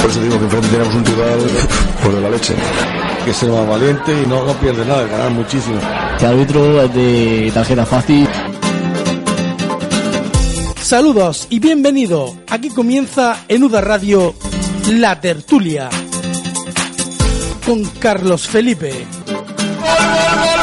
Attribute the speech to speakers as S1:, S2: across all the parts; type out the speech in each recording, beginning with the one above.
S1: Por eso digo que enfrente tenemos un rival por de la leche. Que ser más valiente y no, no pierde nada, ganar muchísimo.
S2: Este árbitro es de tarjeta fácil.
S3: Saludos y bienvenido. Aquí comienza en Uda Radio La Tertulia con Carlos Felipe.
S4: Lo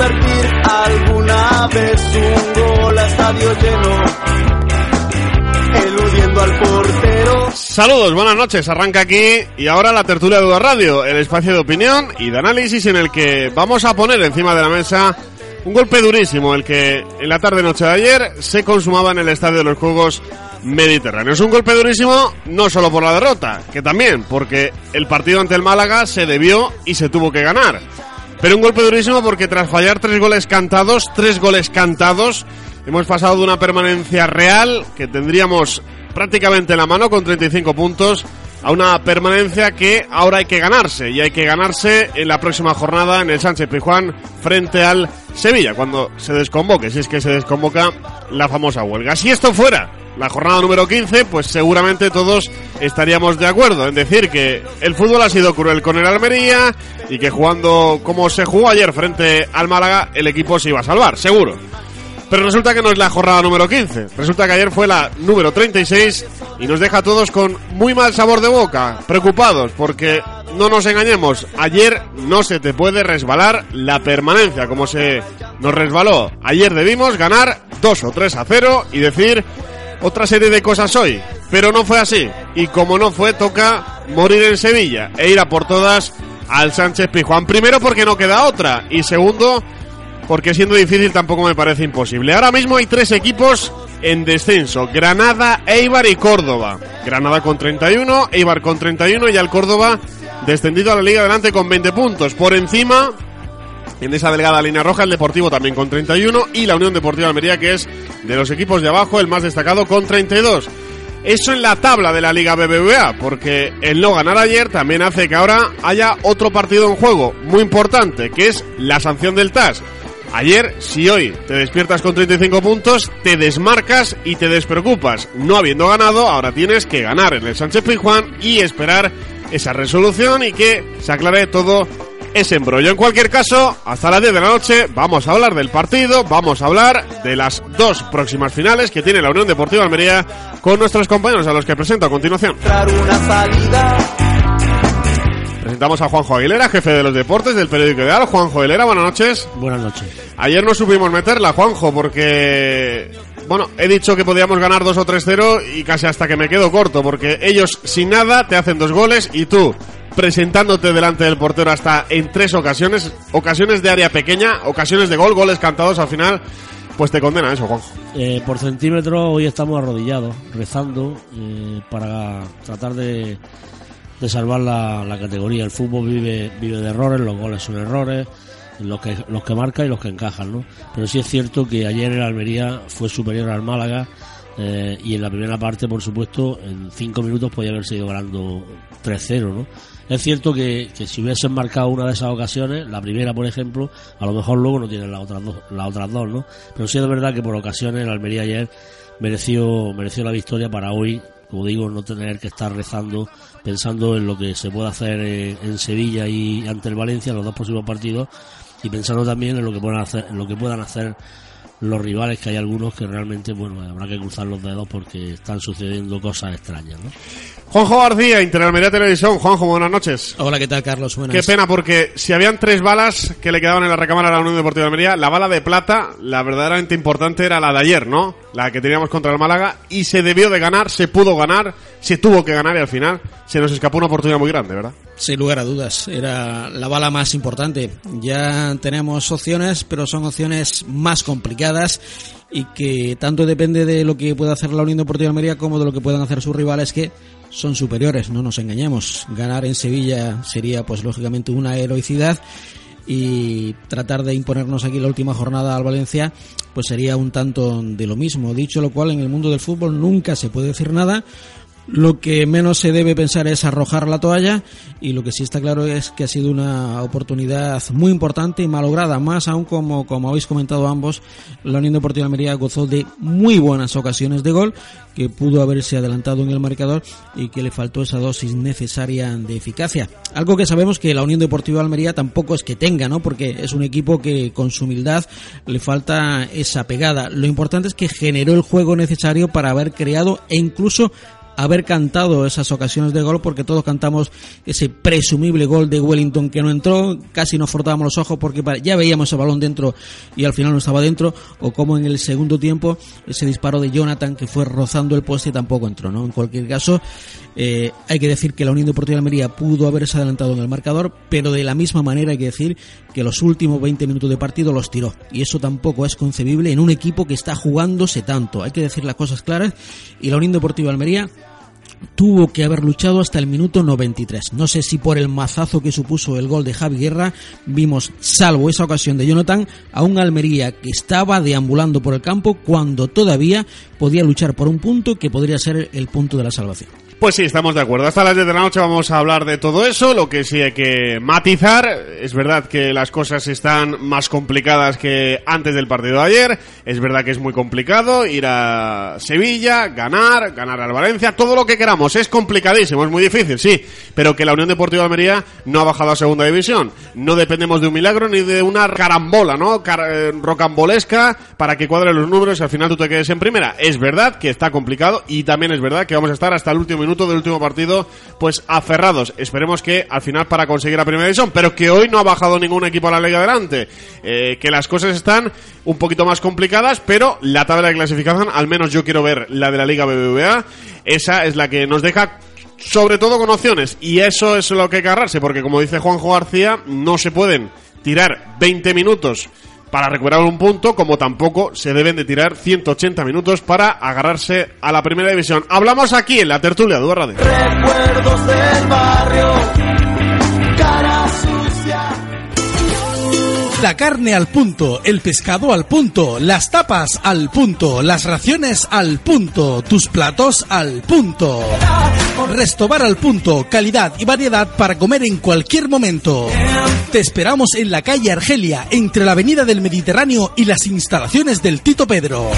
S5: convertir alguna vez un gol a estadio lleno, eludiendo al portero.
S6: Saludos, buenas noches. Arranca aquí y ahora la tertulia de Duda Radio, el espacio de opinión y de análisis en el que vamos a poner encima de la mesa un golpe durísimo, el que en la tarde-noche de ayer se consumaba en el Estadio de los Juegos Mediterráneos. Un golpe durísimo no solo por la derrota, que también porque el partido ante el Málaga se debió y se tuvo que ganar. Pero un golpe durísimo porque tras fallar tres goles cantados, tres goles cantados, hemos pasado de una permanencia real que tendríamos prácticamente en la mano con 35 puntos a una permanencia que ahora hay que ganarse y hay que ganarse en la próxima jornada en el Sánchez Pijuán frente al Sevilla cuando se desconvoque, si es que se desconvoca la famosa huelga. Si esto fuera la jornada número 15, pues seguramente todos estaríamos de acuerdo en decir que el fútbol ha sido cruel con el Almería y que jugando como se jugó ayer frente al Málaga, el equipo se iba a salvar, seguro. Pero resulta que no es la jornada número 15. Resulta que ayer fue la número 36 y nos deja a todos con muy mal sabor de boca, preocupados, porque no nos engañemos, ayer no se te puede resbalar la permanencia como se nos resbaló. Ayer debimos ganar 2 o 3 a 0 y decir otra serie de cosas hoy, pero no fue así. Y como no fue, toca morir en Sevilla e ir a por todas al Sánchez Pijuán. Primero porque no queda otra y segundo porque siendo difícil tampoco me parece imposible. Ahora mismo hay tres equipos en descenso, Granada, Eibar y Córdoba. Granada con 31, Eibar con 31 y al Córdoba descendido a la Liga Adelante con 20 puntos. Por encima, en esa delgada línea roja, el Deportivo también con 31 y la Unión Deportiva Almería, que es de los equipos de abajo el más destacado con 32. Eso en la tabla de la Liga BBVA, porque el no ganar ayer también hace que ahora haya otro partido en juego muy importante, que es la sanción del TAS. Ayer, si hoy te despiertas con 35 puntos, te desmarcas y te despreocupas. No habiendo ganado, ahora tienes que ganar en el Sánchez Pizjuán y esperar esa resolución y que se aclare todo ese embrollo. En cualquier caso, hasta las 10 de la noche vamos a hablar del partido, vamos a hablar de las dos próximas finales que tiene la Unión Deportiva Almería con nuestros compañeros a los que presento a continuación. Presentamos a Juanjo Aguilera, jefe de los deportes del periódico Ideal. Juanjo Aguilera, buenas noches.
S2: Buenas noches.
S6: Ayer no supimos meterla, Juanjo, porque... Bueno, he dicho que podíamos ganar 2 o 3-0 y casi hasta que me quedo corto, porque ellos sin nada te hacen dos goles y tú presentándote delante del portero hasta en tres ocasiones, ocasiones de área pequeña, ocasiones de gol, goles cantados al final, pues te condena eso, Juanjo.
S2: Eh, por centímetro hoy estamos arrodillados, rezando eh, para tratar de, de salvar la, categoría. El fútbol vive, vive de errores, los goles son errores, los que, los que marcan y los que encajan, ¿no? Pero sí es cierto que ayer el Almería fue superior al Málaga eh, y en la primera parte, por supuesto, en cinco minutos podía haberse ido ganando 3-0, ¿no? Es cierto que, que, si hubiesen marcado una de esas ocasiones, la primera, por ejemplo, a lo mejor luego no tienen las otras dos, las otras dos, ¿no? Pero sí es verdad que por ocasiones el Almería ayer mereció, mereció la victoria para hoy, como digo, no tener que estar rezando, pensando en lo que se puede hacer en, en Sevilla y ante el Valencia, los dos próximos partidos, y pensando también en lo que puedan hacer, en lo que puedan hacer los rivales, que hay algunos que realmente, bueno, habrá que cruzar los dedos porque están sucediendo cosas extrañas, ¿no?
S6: Juanjo García, Interalmería Televisión. Juanjo, buenas noches.
S7: Hola, ¿qué tal, Carlos? Buenas.
S6: Qué pena, porque si habían tres balas que le quedaban en la recámara a la Unión Deportiva de Almería, la bala de plata, la verdaderamente importante era la de ayer, ¿no? La que teníamos contra el Málaga, y se debió de ganar, se pudo ganar, se tuvo que ganar y al final se nos escapó una oportunidad muy grande, ¿verdad?
S7: Sin lugar a dudas, era la bala más importante. Ya tenemos opciones, pero son opciones más complicadas y que tanto depende de lo que pueda hacer la Unión Deportiva de Almería como de lo que puedan hacer sus rivales que son superiores, no nos engañemos. Ganar en Sevilla sería pues lógicamente una heroicidad y tratar de imponernos aquí la última jornada al Valencia pues sería un tanto de lo mismo. Dicho lo cual, en el mundo del fútbol nunca se puede decir nada, lo que menos se debe pensar es arrojar la toalla y lo que sí está claro es que ha sido una oportunidad muy importante y malograda, más aún como, como habéis comentado ambos, la Unión Deportiva de Almería gozó de muy buenas ocasiones de gol, que pudo haberse adelantado en el marcador y que le faltó esa dosis necesaria de eficacia. Algo que sabemos que la Unión Deportiva de Almería tampoco es que tenga, ¿no? Porque es un equipo que con su humildad le falta esa pegada. Lo importante es que generó el juego necesario para haber creado e incluso haber cantado esas ocasiones de gol porque todos cantamos ese presumible gol de Wellington que no entró, casi nos frotábamos los ojos porque ya veíamos el balón dentro y al final no estaba dentro, o como en el segundo tiempo ese disparo de Jonathan que fue rozando el poste y tampoco entró, ¿no? En cualquier caso, eh, hay que decir que la Unión Deportiva de Almería pudo haberse adelantado en el marcador, pero de la misma manera hay que decir que los últimos 20 minutos de partido los tiró. Y eso tampoco es concebible en un equipo que está jugándose tanto. Hay que decir las cosas claras. Y la Unión Deportiva de Almería tuvo que haber luchado hasta el minuto 93. No sé si por el mazazo que supuso el gol de Javi Guerra, vimos, salvo esa ocasión de Jonathan, a un Almería que estaba deambulando por el campo cuando todavía podía luchar por un punto que podría ser el punto de la salvación.
S6: Pues sí, estamos de acuerdo. Hasta las 10 de la noche vamos a hablar de todo eso. Lo que sí hay que matizar, es verdad que las cosas están más complicadas que antes del partido de ayer. Es verdad que es muy complicado ir a Sevilla, ganar, ganar al Valencia, todo lo que queramos. Es complicadísimo, es muy difícil, sí. Pero que la Unión Deportiva de Almería no ha bajado a segunda división. No dependemos de un milagro ni de una carambola, ¿no? Eh, rocambolesca para que cuadren los números y al final tú te quedes en primera. Es verdad que está complicado y también es verdad que vamos a estar hasta el último minuto minuto del último partido, pues aferrados. Esperemos que al final para conseguir la primera división, pero que hoy no ha bajado ningún equipo a la liga adelante. Eh, que las cosas están un poquito más complicadas, pero la tabla de clasificación, al menos yo quiero ver la de la Liga BBVA, esa es la que nos deja sobre todo con opciones. Y eso es lo que hay que agarrarse, porque como dice Juanjo García, no se pueden tirar 20 minutos para recuperar un punto, como tampoco se deben de tirar 180 minutos para agarrarse a la primera división. Hablamos aquí en la tertulia de Radio.
S5: Recuerdos del barrio, cara.
S3: La carne al punto, el pescado al punto, las tapas al punto, las raciones al punto, tus platos al punto. Restobar al punto, calidad y variedad para comer en cualquier momento. Te esperamos en la calle Argelia, entre la avenida del Mediterráneo y las instalaciones del Tito Pedro.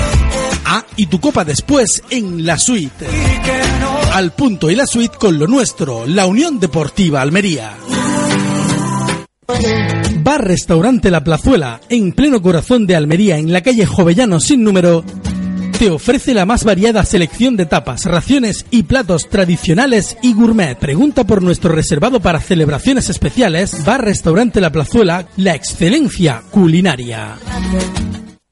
S3: Ah, y tu copa después en la suite. Al punto y la suite con lo nuestro, la Unión Deportiva Almería. Bar Restaurante La Plazuela, en pleno corazón de Almería, en la calle Jovellano sin número, te ofrece la más variada selección de tapas, raciones y platos tradicionales y gourmet. Pregunta por nuestro reservado para celebraciones especiales. Bar Restaurante La Plazuela, la excelencia culinaria.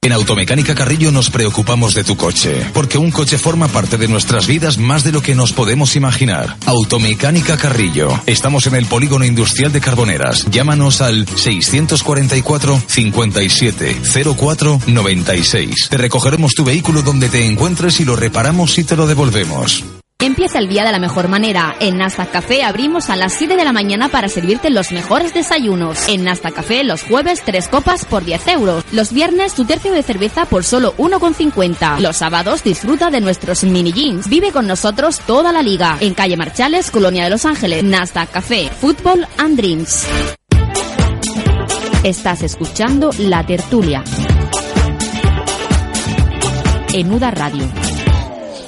S8: En Automecánica Carrillo nos preocupamos de tu coche, porque un coche forma parte de nuestras vidas más de lo que nos podemos imaginar. Automecánica Carrillo. Estamos en el polígono industrial de Carboneras. Llámanos al 644 57 04 96. Te recogeremos tu vehículo donde te encuentres y lo reparamos y te lo devolvemos.
S9: Empieza el día de la mejor manera. En Nasta Café abrimos a las 7 de la mañana para servirte los mejores desayunos. En Nasta Café los jueves tres copas por 10 euros. Los viernes tu tercio de cerveza por solo 1,50. Los sábados disfruta de nuestros mini jeans. Vive con nosotros toda la liga. En calle Marchales, Colonia de Los Ángeles. Nasta Café, Fútbol and Dreams. Estás escuchando La Tertulia. En Uda Radio.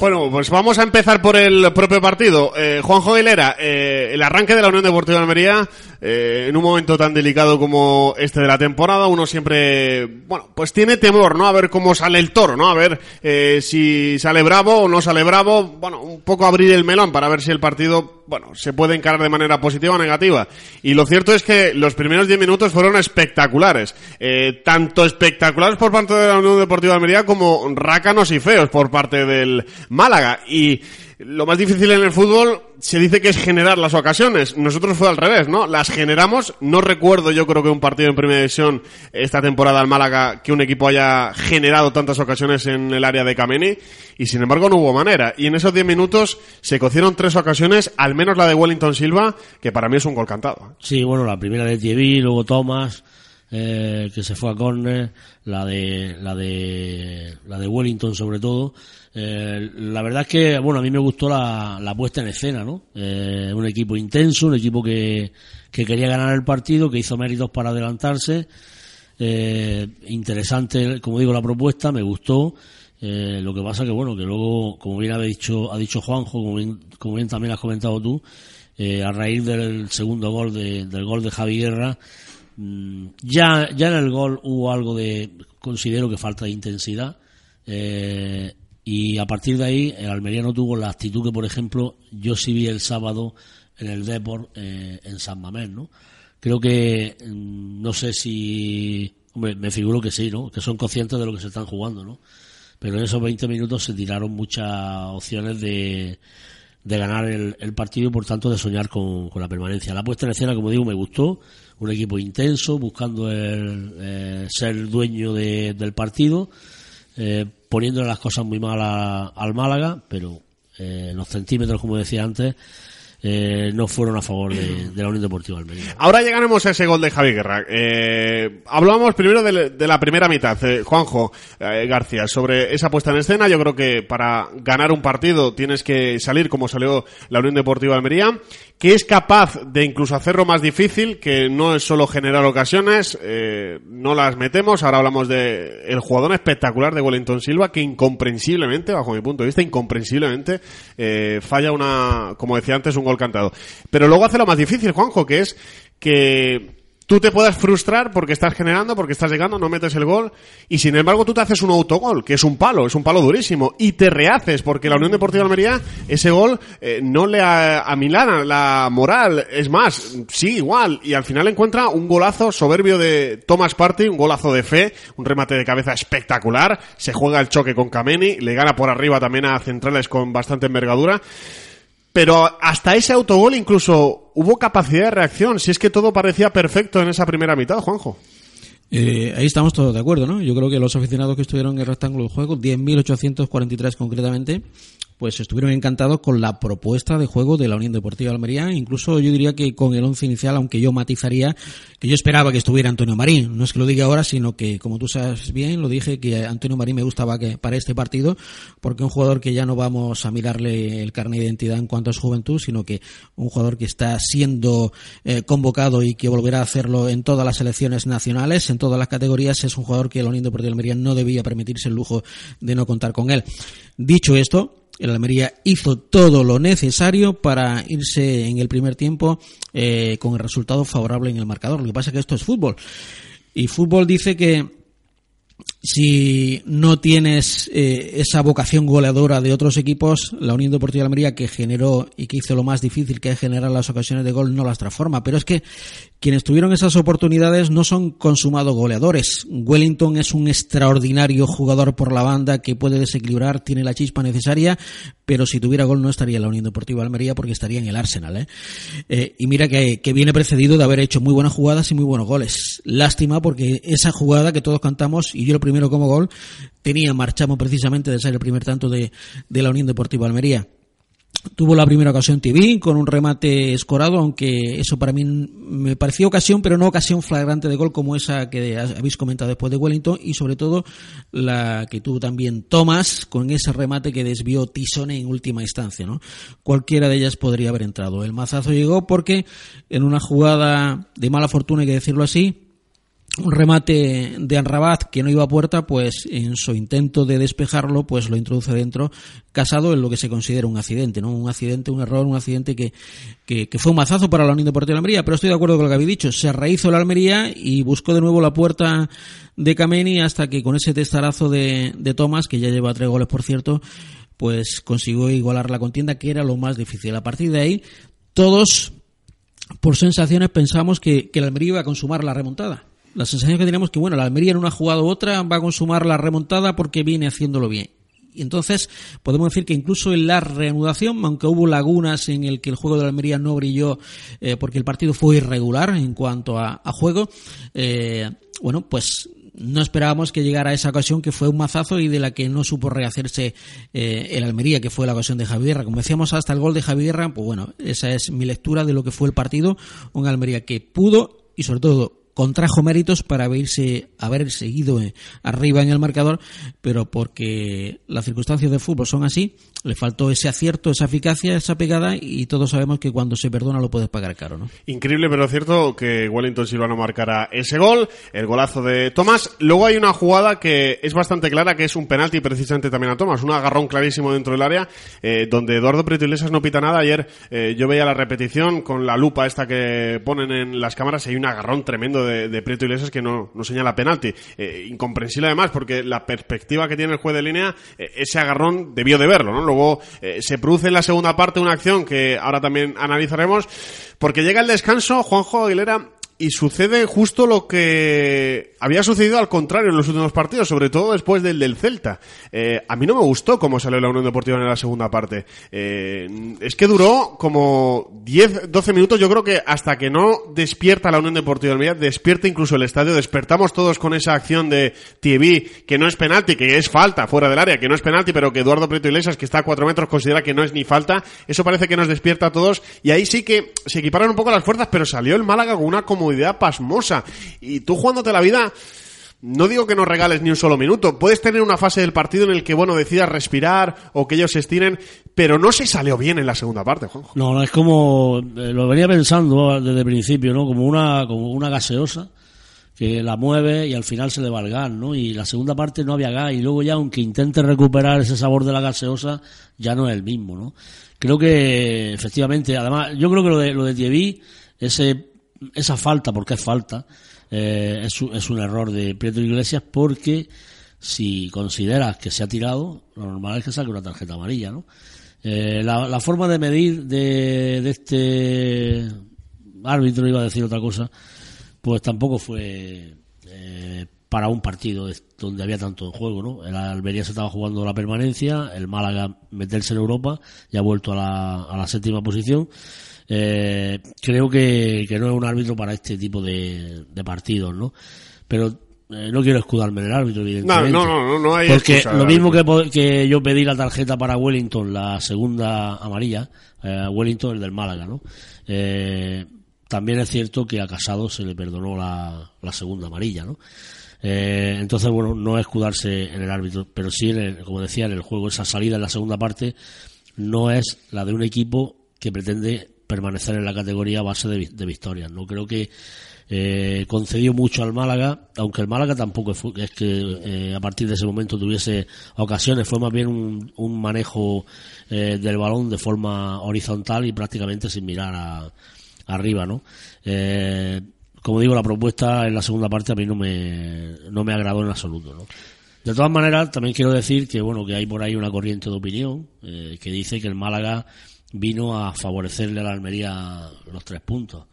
S6: Bueno, pues vamos a empezar por el propio partido. Eh, Juanjo Aguilera, eh, el arranque de la Unión Deportiva de Almería, eh, en un momento tan delicado como este de la temporada, uno siempre, bueno, pues tiene temor, ¿no? A ver cómo sale el toro, ¿no? A ver eh, si sale bravo o no sale bravo. Bueno, un poco abrir el melón para ver si el partido, bueno, se puede encarar de manera positiva o negativa. Y lo cierto es que los primeros 10 minutos fueron espectaculares. Eh, tanto espectaculares por parte de la Unión Deportiva de Almería como rácanos y feos por parte del Málaga. Y lo más difícil en el fútbol se dice que es generar las ocasiones. Nosotros fue al revés, ¿no? Las generamos. No recuerdo, yo creo que un partido en primera división esta temporada al Málaga que un equipo haya generado tantas ocasiones en el área de Kameni. Y sin embargo no hubo manera. Y en esos 10 minutos se cocieron tres ocasiones, al menos la de Wellington Silva, que para mí es un gol cantado.
S2: Sí, bueno, la primera de Thierry, luego Thomas, eh, que se fue a córner, la de, la de, la de Wellington sobre todo. Eh, la verdad es que, bueno, a mí me gustó la, la puesta en escena, ¿no? Eh, un equipo intenso, un equipo que, que quería ganar el partido, que hizo méritos para adelantarse. Eh, interesante, como digo, la propuesta, me gustó. Eh, lo que pasa que, bueno, que luego, como bien ha dicho, ha dicho Juanjo, como bien, como bien también has comentado tú, a raíz del segundo gol de, del gol de Javi Guerra, mm, ya, ya en el gol hubo algo de, considero que falta de intensidad. Y a partir de ahí, el Almería no tuvo la actitud que, por ejemplo, yo sí vi el sábado en el Deport eh, en San Mamés, ¿no? Creo que, mm, no sé si, hombre, me figuro que sí, ¿no? Que son conscientes de lo que se están jugando, ¿no? Pero en esos 20 minutos se tiraron muchas opciones de, de ganar el, el partido y por tanto de soñar con, con la permanencia. La puesta en escena, como digo, me gustó. Un equipo intenso, buscando el, eh, ser dueño de- del partido, eh, poniéndole las cosas muy mal al Málaga, pero eh, los centímetros, como decía antes, eh, no fueron a favor de, la Unión Deportiva Almería.
S6: Ahora llegaremos a ese gol de Javi Guerra. Eh, hablábamos primero de, la primera mitad, eh, Juanjo eh, García, sobre esa puesta en escena. Yo creo que para ganar un partido tienes que salir como salió la Unión Deportiva Almería, que es capaz de incluso hacerlo más difícil, que no es solo generar ocasiones, no las metemos. Ahora hablamos de el jugador espectacular de Wellington Silva, que incomprensiblemente, bajo mi punto de vista, incomprensiblemente, falla una, como decía antes, un cantado. Pero luego hace lo más difícil, Juanjo, que es que tú te puedas frustrar porque estás generando, porque estás llegando, no metes el gol, y sin embargo tú te haces un autogol, que es un palo, es un palo durísimo, y te rehaces, porque la Unión Deportiva de Almería, ese gol eh, no le a, a Milana la moral, es más, sí, igual, y al final encuentra un golazo soberbio de Thomas Party, un golazo de fe, un remate de cabeza espectacular, se juega el choque con Kameni, le gana por arriba también a centrales con bastante envergadura, pero hasta ese autogol incluso hubo capacidad de reacción, si es que todo parecía perfecto en esa primera mitad, Juanjo.
S7: Eh, ahí estamos todos de acuerdo, ¿no? Yo creo que los aficionados que estuvieron en el rectángulo de juego, 10.843 concretamente, pues estuvieron encantados con la propuesta de juego de la Unión Deportiva de Almería, incluso yo diría que con el once inicial, aunque yo matizaría que yo esperaba que estuviera Antonio Marín, no es que lo diga ahora, sino que como tú sabes bien, lo dije que Antonio Marín me gustaba que para este partido, porque un jugador que ya no vamos a mirarle el carnet de identidad en cuanto a su juventud, sino que un jugador que está siendo eh, convocado y que volverá a hacerlo en todas las selecciones nacionales, en todas las categorías, es un jugador que la Unión Deportiva de Almería no debía permitirse el lujo de no contar con él. Dicho esto, el Almería hizo todo lo necesario para irse en el primer tiempo eh, con el resultado favorable en el marcador. Lo que pasa es que esto es fútbol. Y fútbol dice que si no tienes eh, esa vocación goleadora de otros equipos, la Unión Deportiva de Almería que generó y que hizo lo más difícil que es generar las ocasiones de gol no las transforma. Pero es que quienes tuvieron esas oportunidades no son consumados goleadores. Wellington es un extraordinario jugador por la banda que puede desequilibrar, tiene la chispa necesaria, pero si tuviera gol no estaría en la Unión Deportiva de Almería porque estaría en el Arsenal. ¿eh? Eh, y mira que, que viene precedido de haber hecho muy buenas jugadas y muy buenos goles. Lástima porque esa jugada que todos cantamos, y yo lo primero como gol, tenía marchamos precisamente de ser el primer tanto de, de la Unión Deportiva de Almería. Tuvo la primera ocasión TV con un remate escorado, aunque eso para mí me pareció ocasión, pero no ocasión flagrante de gol como esa que habéis comentado después de Wellington y sobre todo la que tuvo también Thomas con ese remate que desvió Tisone en última instancia, ¿no? Cualquiera de ellas podría haber entrado. El mazazo llegó porque en una jugada de mala fortuna, hay que decirlo así, un remate de Anrabat que no iba a puerta, pues en su intento de despejarlo, pues lo introduce dentro, casado en lo que se considera un accidente, ¿no? Un accidente, un error, un accidente que, que, que fue un mazazo para la Unión Deportiva de Almería, pero estoy de acuerdo con lo que habéis dicho, se rehizo la Almería y buscó de nuevo la puerta de Kameni hasta que con ese testarazo de, de Tomás, que ya lleva tres goles por cierto, pues consiguió igualar la contienda, que era lo más difícil. A partir de ahí, todos, por sensaciones, pensamos que, que la Almería iba a consumar la remontada la sensación que teníamos que, bueno, la Almería en una jugada u otra va a consumar la remontada porque viene haciéndolo bien. Y entonces podemos decir que incluso en la reanudación, aunque hubo lagunas en el que el juego de la Almería no brilló eh, porque el partido fue irregular en cuanto a, a juego, eh, bueno, pues no esperábamos que llegara esa ocasión que fue un mazazo y de la que no supo rehacerse eh, el Almería, que fue la ocasión de Javierra. Como decíamos hasta el gol de Javierra, pues bueno, esa es mi lectura de lo que fue el partido. Un Almería que pudo y sobre todo contrajo méritos para haberse, haber seguido eh, arriba en el marcador, pero porque las circunstancias del fútbol son así, le faltó ese acierto, esa eficacia, esa pegada y todos sabemos que cuando se perdona lo puedes pagar caro, ¿no?
S6: Increíble, pero cierto que Wellington Silva no marcará ese gol, el golazo de Tomás. Luego hay una jugada que es bastante clara, que es un penalti precisamente también a Tomás, un agarrón clarísimo dentro del área, eh, donde Eduardo Prieto Iglesias no pita nada. Ayer eh, yo veía la repetición con la lupa esta que ponen en las cámaras y hay un agarrón tremendo de, de Prieto Iglesias que no, no señala penalti. Eh, incomprensible además, porque la perspectiva que tiene el juez de línea, eh, ese agarrón debió de verlo, ¿no? Luego eh, se produce en la segunda parte una acción que ahora también analizaremos, porque llega el descanso, Juanjo Aguilera, y sucede justo lo que había sucedido al contrario en los últimos partidos, sobre todo después del del Celta. Eh, a mí no me gustó cómo salió la Unión Deportiva en la segunda parte. Eh, es que duró como 10, 12 minutos, yo creo que hasta que no despierta la Unión Deportiva de Almería, despierta incluso el estadio, despertamos todos con esa acción de TV, que no es penalti, que es falta fuera del área, que no es penalti, pero que Eduardo Prieto Iglesias, que está a 4 metros, considera que no es ni falta. Eso parece que nos despierta a todos, y ahí sí que se equiparon un poco las fuerzas, pero salió el Málaga con una comodidad pasmosa. Y tú jugándote la vida, no digo que no regales ni un solo minuto. Puedes tener una fase del partido en el que, bueno, decidas respirar o que ellos se estiren, pero no se salió bien en la segunda parte, Juanjo.
S2: No, es como, eh, lo venía pensando desde el principio, ¿no? Como una, como una gaseosa que la mueve y al final se le va el gas, ¿no? Y la segunda parte no había gas y luego ya aunque intente recuperar ese sabor de la gaseosa, ya no es el mismo, ¿no? Creo que efectivamente, además, yo creo que lo de, lo de Thierry, ese esa falta, porque es falta, eh, es, es, un error de Prieto Iglesias porque si consideras que se ha tirado, lo normal es que saque una tarjeta amarilla, ¿no? Eh, la, forma de medir de, de, este árbitro, iba a decir otra cosa, pues tampoco fue eh, para un partido donde había tanto en juego, ¿no? El Almería se estaba jugando la permanencia, el Málaga meterse en Europa y ha vuelto a la, a la séptima posición eh, creo que, que, no es un árbitro para este tipo de, de partidos, ¿no? Pero eh, no quiero escudarme en el árbitro, evidentemente.
S6: No, no, no, no hay
S2: Porque
S6: excusa,
S2: lo mismo que, que, yo pedí la tarjeta para Wellington, la segunda amarilla, eh, Wellington, el del Málaga, ¿no? Eh, también es cierto que a Casado se le perdonó la, la segunda amarilla, ¿no? Eh, entonces, bueno, no escudarse en el árbitro, pero sí, en el, como decía, en el juego, esa salida en la segunda parte no es la de un equipo que pretende permanecer en la categoría a base de, de victorias. No creo que eh, concedió mucho al Málaga, aunque el Málaga tampoco es que eh, a partir de ese momento tuviese ocasiones, fue más bien un, un manejo eh, del balón de forma horizontal y prácticamente sin mirar a, arriba, ¿no? Eh, como digo, la propuesta en la segunda parte a mí no me, no me agradó en absoluto, ¿no? De todas maneras, también quiero decir que bueno que hay por ahí una corriente de opinión que dice que el Málaga vino a favorecerle a la Almería los tres puntos.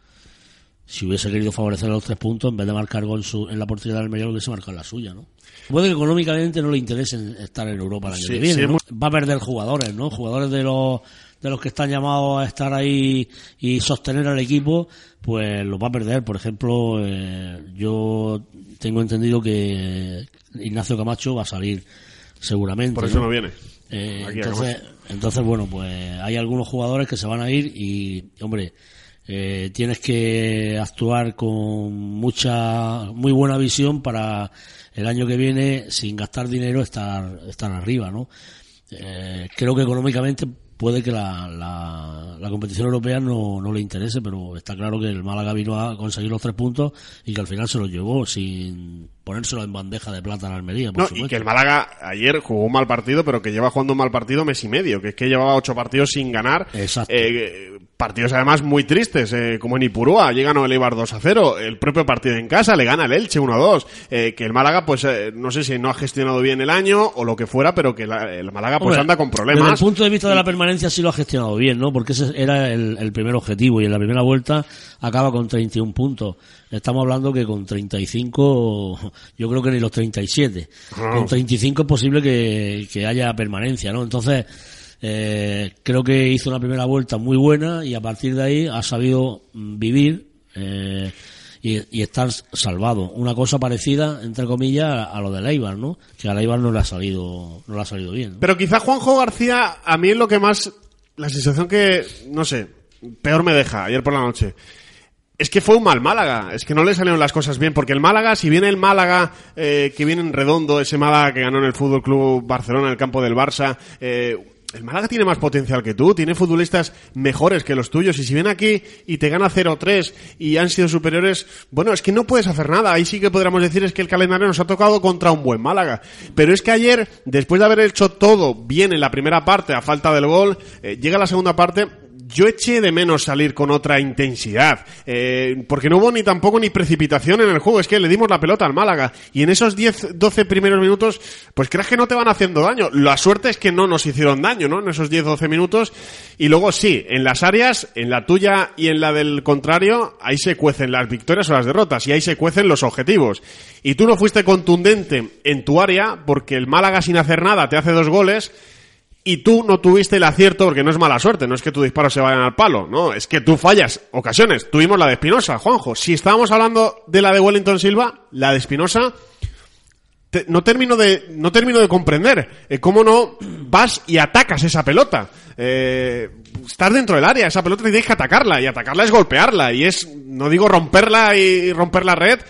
S2: Si hubiese querido favorecer los tres puntos, en vez de marcar gol su, en la portería de la Almería, lo hubiese marcado la suya, ¿no? Puede que económicamente no le interese estar en Europa el año
S6: Sí,
S2: que viene,
S6: sí,
S2: ¿no? Va a perder jugadores, ¿no? Jugadores de los de los que están llamados a estar ahí y sostener al equipo, pues los va a perder. Por ejemplo, eh, yo tengo entendido que Ignacio Camacho va a salir seguramente.
S6: Por eso no viene.
S2: Eh, entonces. Entonces, bueno, pues hay algunos jugadores que se van a ir y, hombre, eh, tienes que actuar con mucha, muy buena visión para el año que viene, sin gastar dinero, estar, estar arriba, ¿no? Eh, creo que económicamente puede que la, la, la competición europea no, no le interese, pero está claro que el Málaga vino a conseguir los tres puntos y que al final se los llevó sin ponérselo en bandeja de plata a la Almería. Por
S6: No, y que el Málaga ayer jugó un mal partido, pero que lleva jugando un mal partido mes y medio, que es que llevaba ocho partidos sin ganar.
S2: Exacto.
S6: Eh, partidos además muy tristes, eh, como en Ipurúa, allí ganó el Eibar 2 a 0, el propio partido en casa le gana el Elche 1 a 2, eh, que el Málaga pues eh, no sé si no ha gestionado bien el año o lo que fuera, pero que la- el Málaga pues
S2: Hombre,
S6: anda con
S2: Desde
S6: problemas.
S2: el punto de vista de la permanencia sí lo ha gestionado bien, ¿no? Porque ese era el, el primer objetivo y en la primera vuelta acaba con 31 puntos. Estamos hablando que con 35, yo creo que ni los 37.
S6: Ah.
S2: Con 35 es posible que, que haya permanencia, ¿no? Entonces, eh, creo que hizo una primera vuelta muy buena y a partir de ahí ha sabido mm, vivir eh, y, estar salvado. Una cosa parecida, entre comillas, a, lo de Eibar, ¿no? Que a Eibar no le ha salido, no le ha salido bien.
S6: Pero quizá Juanjo García, a mí es lo que más, la sensación que, no sé, peor me deja ayer por la noche. Es que fue un mal Málaga, es que no le salieron las cosas bien, porque el Málaga, si viene el Málaga eh, que viene en redondo, ese Málaga que ganó en el Fútbol Club Barcelona, en el campo del Barça, eh, el Málaga tiene más potencial que tú, tiene futbolistas mejores que los tuyos, y si viene aquí y te gana 0-3 y han sido superiores, bueno, es que no puedes hacer nada, ahí sí que podríamos decir es que el calendario nos ha tocado contra un buen Málaga, pero es que ayer, después de haber hecho todo bien en la primera parte, a falta del gol, eh, llega la segunda parte, yo eché de menos salir con otra intensidad, eh, porque no hubo ni tampoco ni precipitación en el juego, es que le dimos la pelota al Málaga, y en esos 10, 12 primeros minutos, pues creas que no te van haciendo daño. La suerte es que no nos hicieron daño, ¿no? En esos 10, 12 minutos, y luego sí, en las áreas, en la tuya y en la del contrario, ahí se cuecen las victorias o las derrotas, y ahí se cuecen los objetivos. Y tú no fuiste contundente en tu área, porque el Málaga sin hacer nada te hace dos goles, y tú no tuviste el acierto porque no es mala suerte, no es que tus disparos se vayan al palo, no, es que tú fallas ocasiones. Tuvimos la de Espinosa, Juanjo. Si estábamos hablando de la de Wellington Silva, la de Espinosa no termino de no termino de comprender eh, cómo no vas y atacas esa pelota. Eh, estás dentro del área, esa pelota tienes que atacarla y atacarla es golpearla y es no digo romperla y romper la red,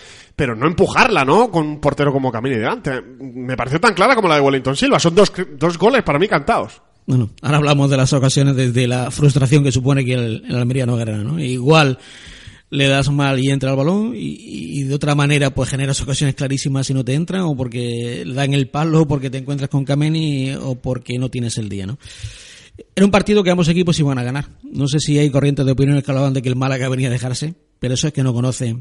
S6: pero no empujarla, ¿no? Con un portero como Camini delante. Me pareció tan clara como la de Wellington Silva. Son dos, dos goles para mí cantados.
S7: Bueno, ahora hablamos de las ocasiones desde la frustración que supone que el, Almería no gana, ¿no? Igual le das mal y entra el balón y, de otra manera pues generas ocasiones clarísimas y no te entran o porque dan el palo o porque te encuentras con Kameni o porque no tienes el día, ¿no? Era un partido que ambos equipos iban a ganar. No sé si hay corrientes de opiniones que de que el Málaga venía a dejarse, pero eso es que no conoce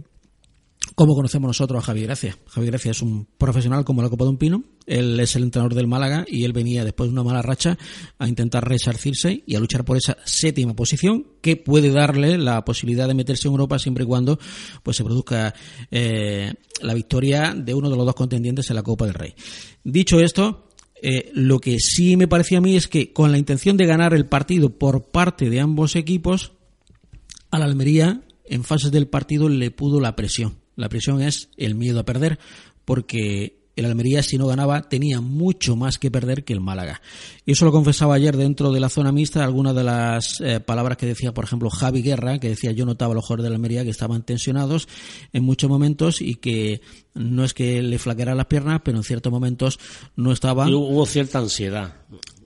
S7: cómo conocemos nosotros a Javi Gracia. Javi Gracia es un profesional como la copa de un pino. Él es el entrenador del Málaga y él venía después de una mala racha a intentar resarcirse y a luchar por esa séptima posición que puede darle la posibilidad de meterse en Europa siempre y cuando pues se produzca eh, la victoria de uno de los dos contendientes en la Copa del Rey. Dicho esto, eh, lo que sí me parecía a mí es que con la intención de ganar el partido por parte de ambos equipos, a la Almería en fases del partido le pudo la presión. La presión es el miedo a perder, porque el Almería si no ganaba tenía mucho más que perder que el Málaga. Y eso lo confesaba ayer dentro de la zona mixta algunas de las eh, palabras que decía, por ejemplo, Javi Guerra, que decía yo notaba a los jugadores de la Almería que estaban tensionados en muchos momentos y que no es que le flaquearan las piernas, pero en ciertos momentos no estaban
S2: Y hubo cierta ansiedad.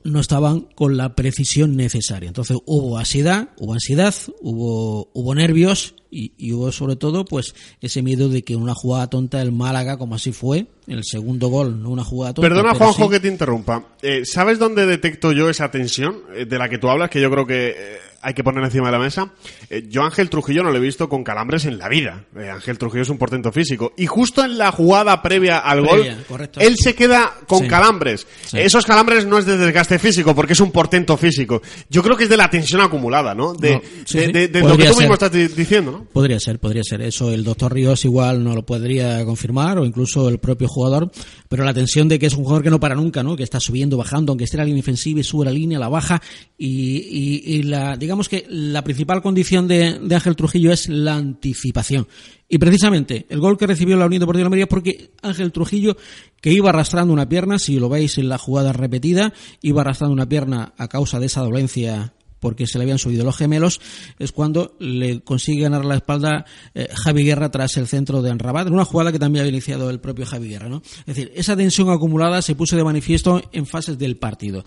S7: No estaban con la precisión necesaria. Entonces hubo ansiedad, hubo ansiedad, hubo, hubo nervios y, y hubo sobre todo pues ese miedo de que una jugada tonta el Málaga, como así fue, el segundo gol, no una jugada tonta.
S6: Perdona, Juanjo,
S7: sí-
S6: que te interrumpa. Eh, ¿Sabes dónde detecto yo esa tensión eh, de la que tú hablas, que yo creo que eh, hay que poner encima de la mesa? Eh, yo Ángel Trujillo no lo he visto con calambres en la vida. Eh, Ángel Trujillo es un portento físico. Y justo en la jugada previa al
S7: Previa,
S6: gol,
S7: correcto.
S6: él se queda con
S7: Sí.
S6: calambres.
S7: Sí.
S6: Esos calambres no es de desgaste físico, porque es un portento físico. Yo creo que es de la tensión acumulada, ¿no? De,
S7: No, sí,
S6: de-
S7: sí.
S6: de- de lo que tú mismo estás di- diciendo, ¿no?
S7: Podría ser, podría ser. Eso el doctor Ríos igual no lo podría confirmar o incluso el propio jugador, pero la tensión de que es un jugador que no para nunca, ¿no? Que está subiendo, bajando, aunque esté en la línea defensiva y sube la línea, la baja y, y- y la, digamos que la principal condición de, Ángel Trujillo es la anticipación. Y precisamente el gol que recibió la Unión Deportiva de Almería porque Ángel Trujillo, que iba arrastrando una pierna, si lo veis en la jugada repetida, iba arrastrando una pierna a causa de esa dolencia porque se le habían subido los gemelos, es cuando le consigue ganar la espalda eh, Javi Guerra tras el centro de Anrabat, en una jugada que también había iniciado el propio Javi Guerra. ¿no? Es decir, esa tensión acumulada se puso de manifiesto en fases del partido.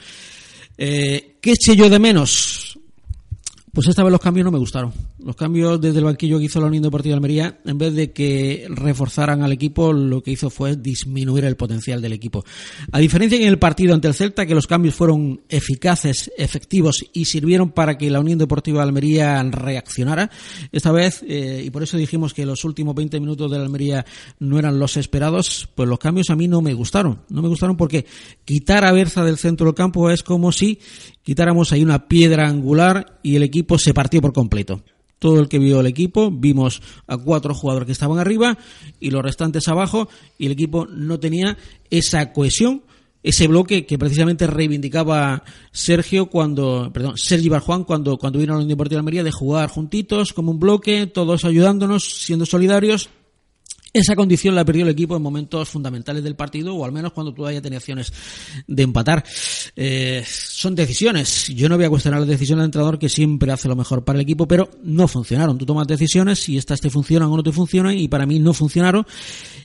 S7: Eh, ¿Qué eché yo de menos? Pues esta vez los cambios no me gustaron. Los cambios desde el banquillo que hizo la Unión Deportiva de Almería, en vez de que reforzaran al equipo, lo que hizo fue disminuir el potencial del equipo. A diferencia en el partido ante el Celta, que los cambios fueron eficaces, efectivos y sirvieron para que la Unión Deportiva de Almería reaccionara, esta vez, eh, y por eso dijimos que los últimos 20 minutos de la Almería no eran los esperados, pues los cambios a mí no me gustaron. No me gustaron porque quitar a Berza del centro del campo es como si quitáramos ahí una piedra angular y el equipo se partió por completo. Todo el que vio el equipo, vimos a cuatro jugadores que estaban arriba y los restantes abajo y el equipo no tenía esa cohesión, ese bloque que precisamente reivindicaba Sergio cuando, perdón, Sergi Barjuan cuando, cuando vino a la Unión Deportiva de Almería de jugar juntitos como un bloque, todos ayudándonos, siendo solidarios esa condición la perdió el equipo en momentos fundamentales del partido, o al menos cuando todavía tenía opciones de empatar. Eh, son decisiones. Yo no voy a cuestionar la decisión del entrenador que siempre hace lo mejor para el equipo, pero no funcionaron. Tú tomas decisiones y estas te funcionan o no te funcionan, y para mí no funcionaron.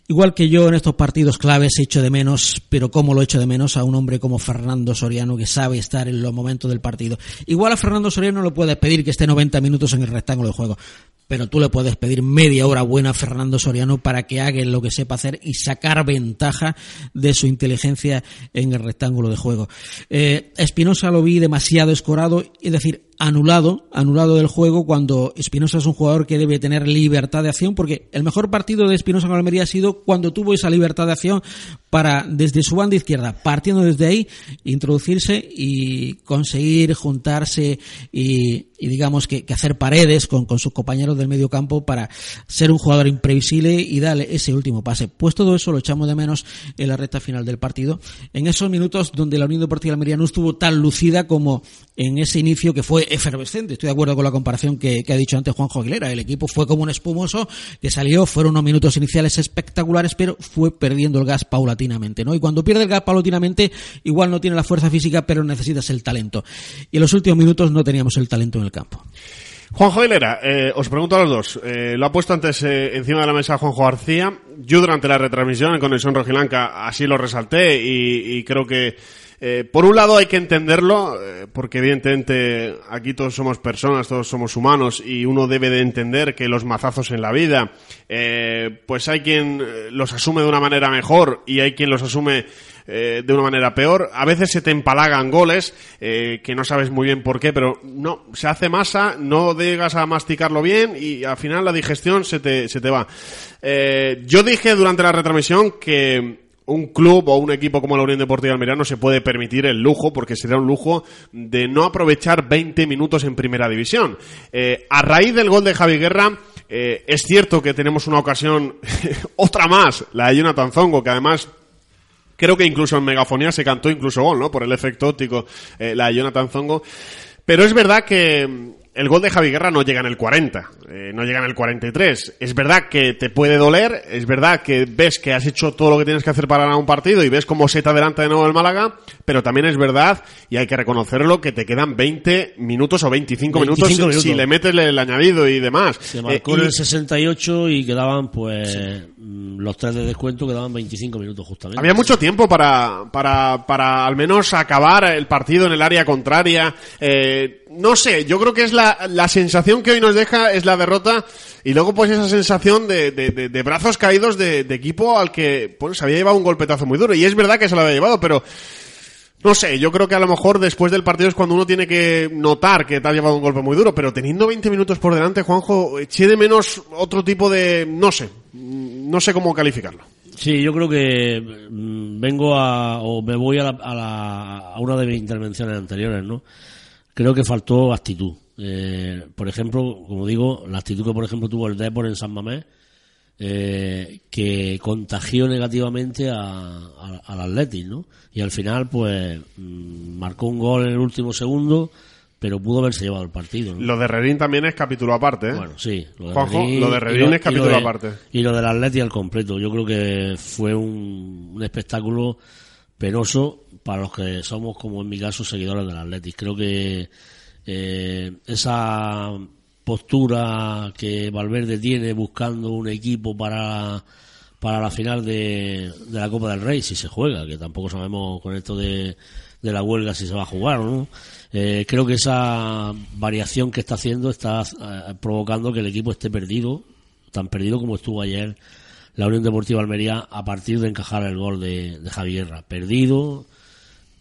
S7: Igual que yo en estos partidos claves he hecho de menos, pero cómo lo echo de menos a un hombre como Fernando Soriano que sabe estar en los momentos del partido. Igual a Fernando Soriano lo puedes pedir que esté 90 minutos en el rectángulo de juego, pero tú le puedes pedir media hora buena a Fernando Soriano para que haga lo que sepa hacer y sacar ventaja de su inteligencia en el rectángulo de juego. Eh, Espinosa lo vi demasiado escorado, es decir, anulado, anulado del juego cuando Espinosa es un jugador que debe tener libertad de acción, porque el mejor partido de Espinosa con Almería ha sido cuando tuvo esa libertad de acción para, desde su banda izquierda, partiendo desde ahí, introducirse y conseguir juntarse y, digamos que, hacer paredes con, con sus compañeros del medio campo para ser un jugador imprevisible y darle ese último pase. Pues todo eso lo echamos de menos en la recta final del partido. En esos minutos donde la Unión Deportiva de Almería no estuvo tan lucida como en ese inicio que fue efervescente. Estoy de acuerdo con la comparación que, ha dicho antes Juanjo Aguilera. El equipo fue como un espumoso que salió, fueron unos minutos iniciales espectaculares, pero fue perdiendo el gas paulatinamente, ¿no? Y cuando pierde el gas paulatinamente, igual no tiene la fuerza física, pero necesitas el talento. Y en los últimos minutos no teníamos el talento en el campo.
S6: Juanjo Aguilera, eh, os pregunto a los dos. Eh, lo ha puesto antes eh, encima de la mesa Juanjo García. Yo durante la retransmisión en Conexión Rojilanca así lo resalté y creo que eh, por un lado hay que entenderlo, eh, porque evidentemente aquí todos somos personas, todos somos humanos y uno debe de entender que los mazazos en la vida, eh, pues hay quien los asume de una manera mejor y hay quien los asume de una manera peor. A veces se te empalagan goles que no sabes muy bien por qué, pero no, se hace masa, no llegas a masticarlo bien y al final la digestión se te, se te va. yo dije durante la retransmisión que un club o un equipo como la Unión Deportiva Almería no se puede permitir el lujo, porque sería un lujo de no aprovechar 20 minutos en primera división. Eh, a raíz del gol de Javi Guerra, eh, es cierto que tenemos una ocasión, otra más, la de Jonathan Zongo, que además creo que incluso en megafonía se cantó incluso gol, ¿no? Por el efecto óptico, eh, la de Jonathan Zongo. Pero es verdad que el gol de Javi Guerra no llega en el 40, eh, no llega en el 43. Es verdad que te puede doler, es verdad que ves que has hecho todo lo que tienes que hacer para ganar un partido y ves cómo se te adelanta de nuevo el Málaga, pero también es verdad, y hay que reconocerlo, que te quedan 20 minutos o 25,
S2: 25
S6: minutos,
S2: minutos.
S6: si le metes el añadido y demás.
S2: Se marcó
S6: Eh,
S2: en
S6: y-
S2: el 68 y quedaban, pues, mm, los tres de descuento quedaban 25 minutos justamente.
S6: Había mucho tiempo para, para, para al menos acabar el partido en el área contraria. Eh, no sé, yo creo que es la, la sensación que hoy nos deja es la derrota y luego pues esa sensación de, de, de- de brazos caídos de, equipo al que pues se había llevado un golpetazo muy duro. Y es verdad que se lo había llevado, pero no sé, yo creo que a lo mejor después del partido es cuando uno tiene que notar que te ha llevado un golpe muy duro, pero teniendo 20 minutos por delante, Juanjo, eché de menos otro tipo de, no sé, no sé cómo calificarlo.
S2: Sí, yo creo que mm, vengo a, o me voy a, la- a, la- a una de mis intervenciones anteriores, ¿no? Creo que faltó actitud. Eh, por ejemplo, como digo, la actitud que por ejemplo tuvo el Depor en San Mamés, eh, que contagió negativamente a, a- al Athletic, ¿no? Y al final, pues, mm, marcó un gol en el último segundo, pero pudo haberse llevado el partido, ¿no?
S6: Lo de Redín también es capítulo aparte, ¿eh?
S2: Bueno, sí. Lo de
S6: Juanjo,
S2: Redín
S6: lo de Redín
S2: lo-
S6: es capítulo
S2: de-
S6: aparte.
S2: Y lo del Atleti al completo. Yo creo que fue un, un espectáculo penoso para los que somos, como en mi caso, seguidores del Atleti. Creo que eh, esa postura que Valverde tiene buscando un equipo para para la final de, de la Copa del Rey, si se juega, que tampoco sabemos con esto de, la huelga si se va a jugar no. Eh, creo que esa variación que está haciendo está eh, provocando que el equipo esté perdido, tan perdido como estuvo ayer la Unión Deportiva Almería a partir de encajar el gol de, de Javierra. Perdido,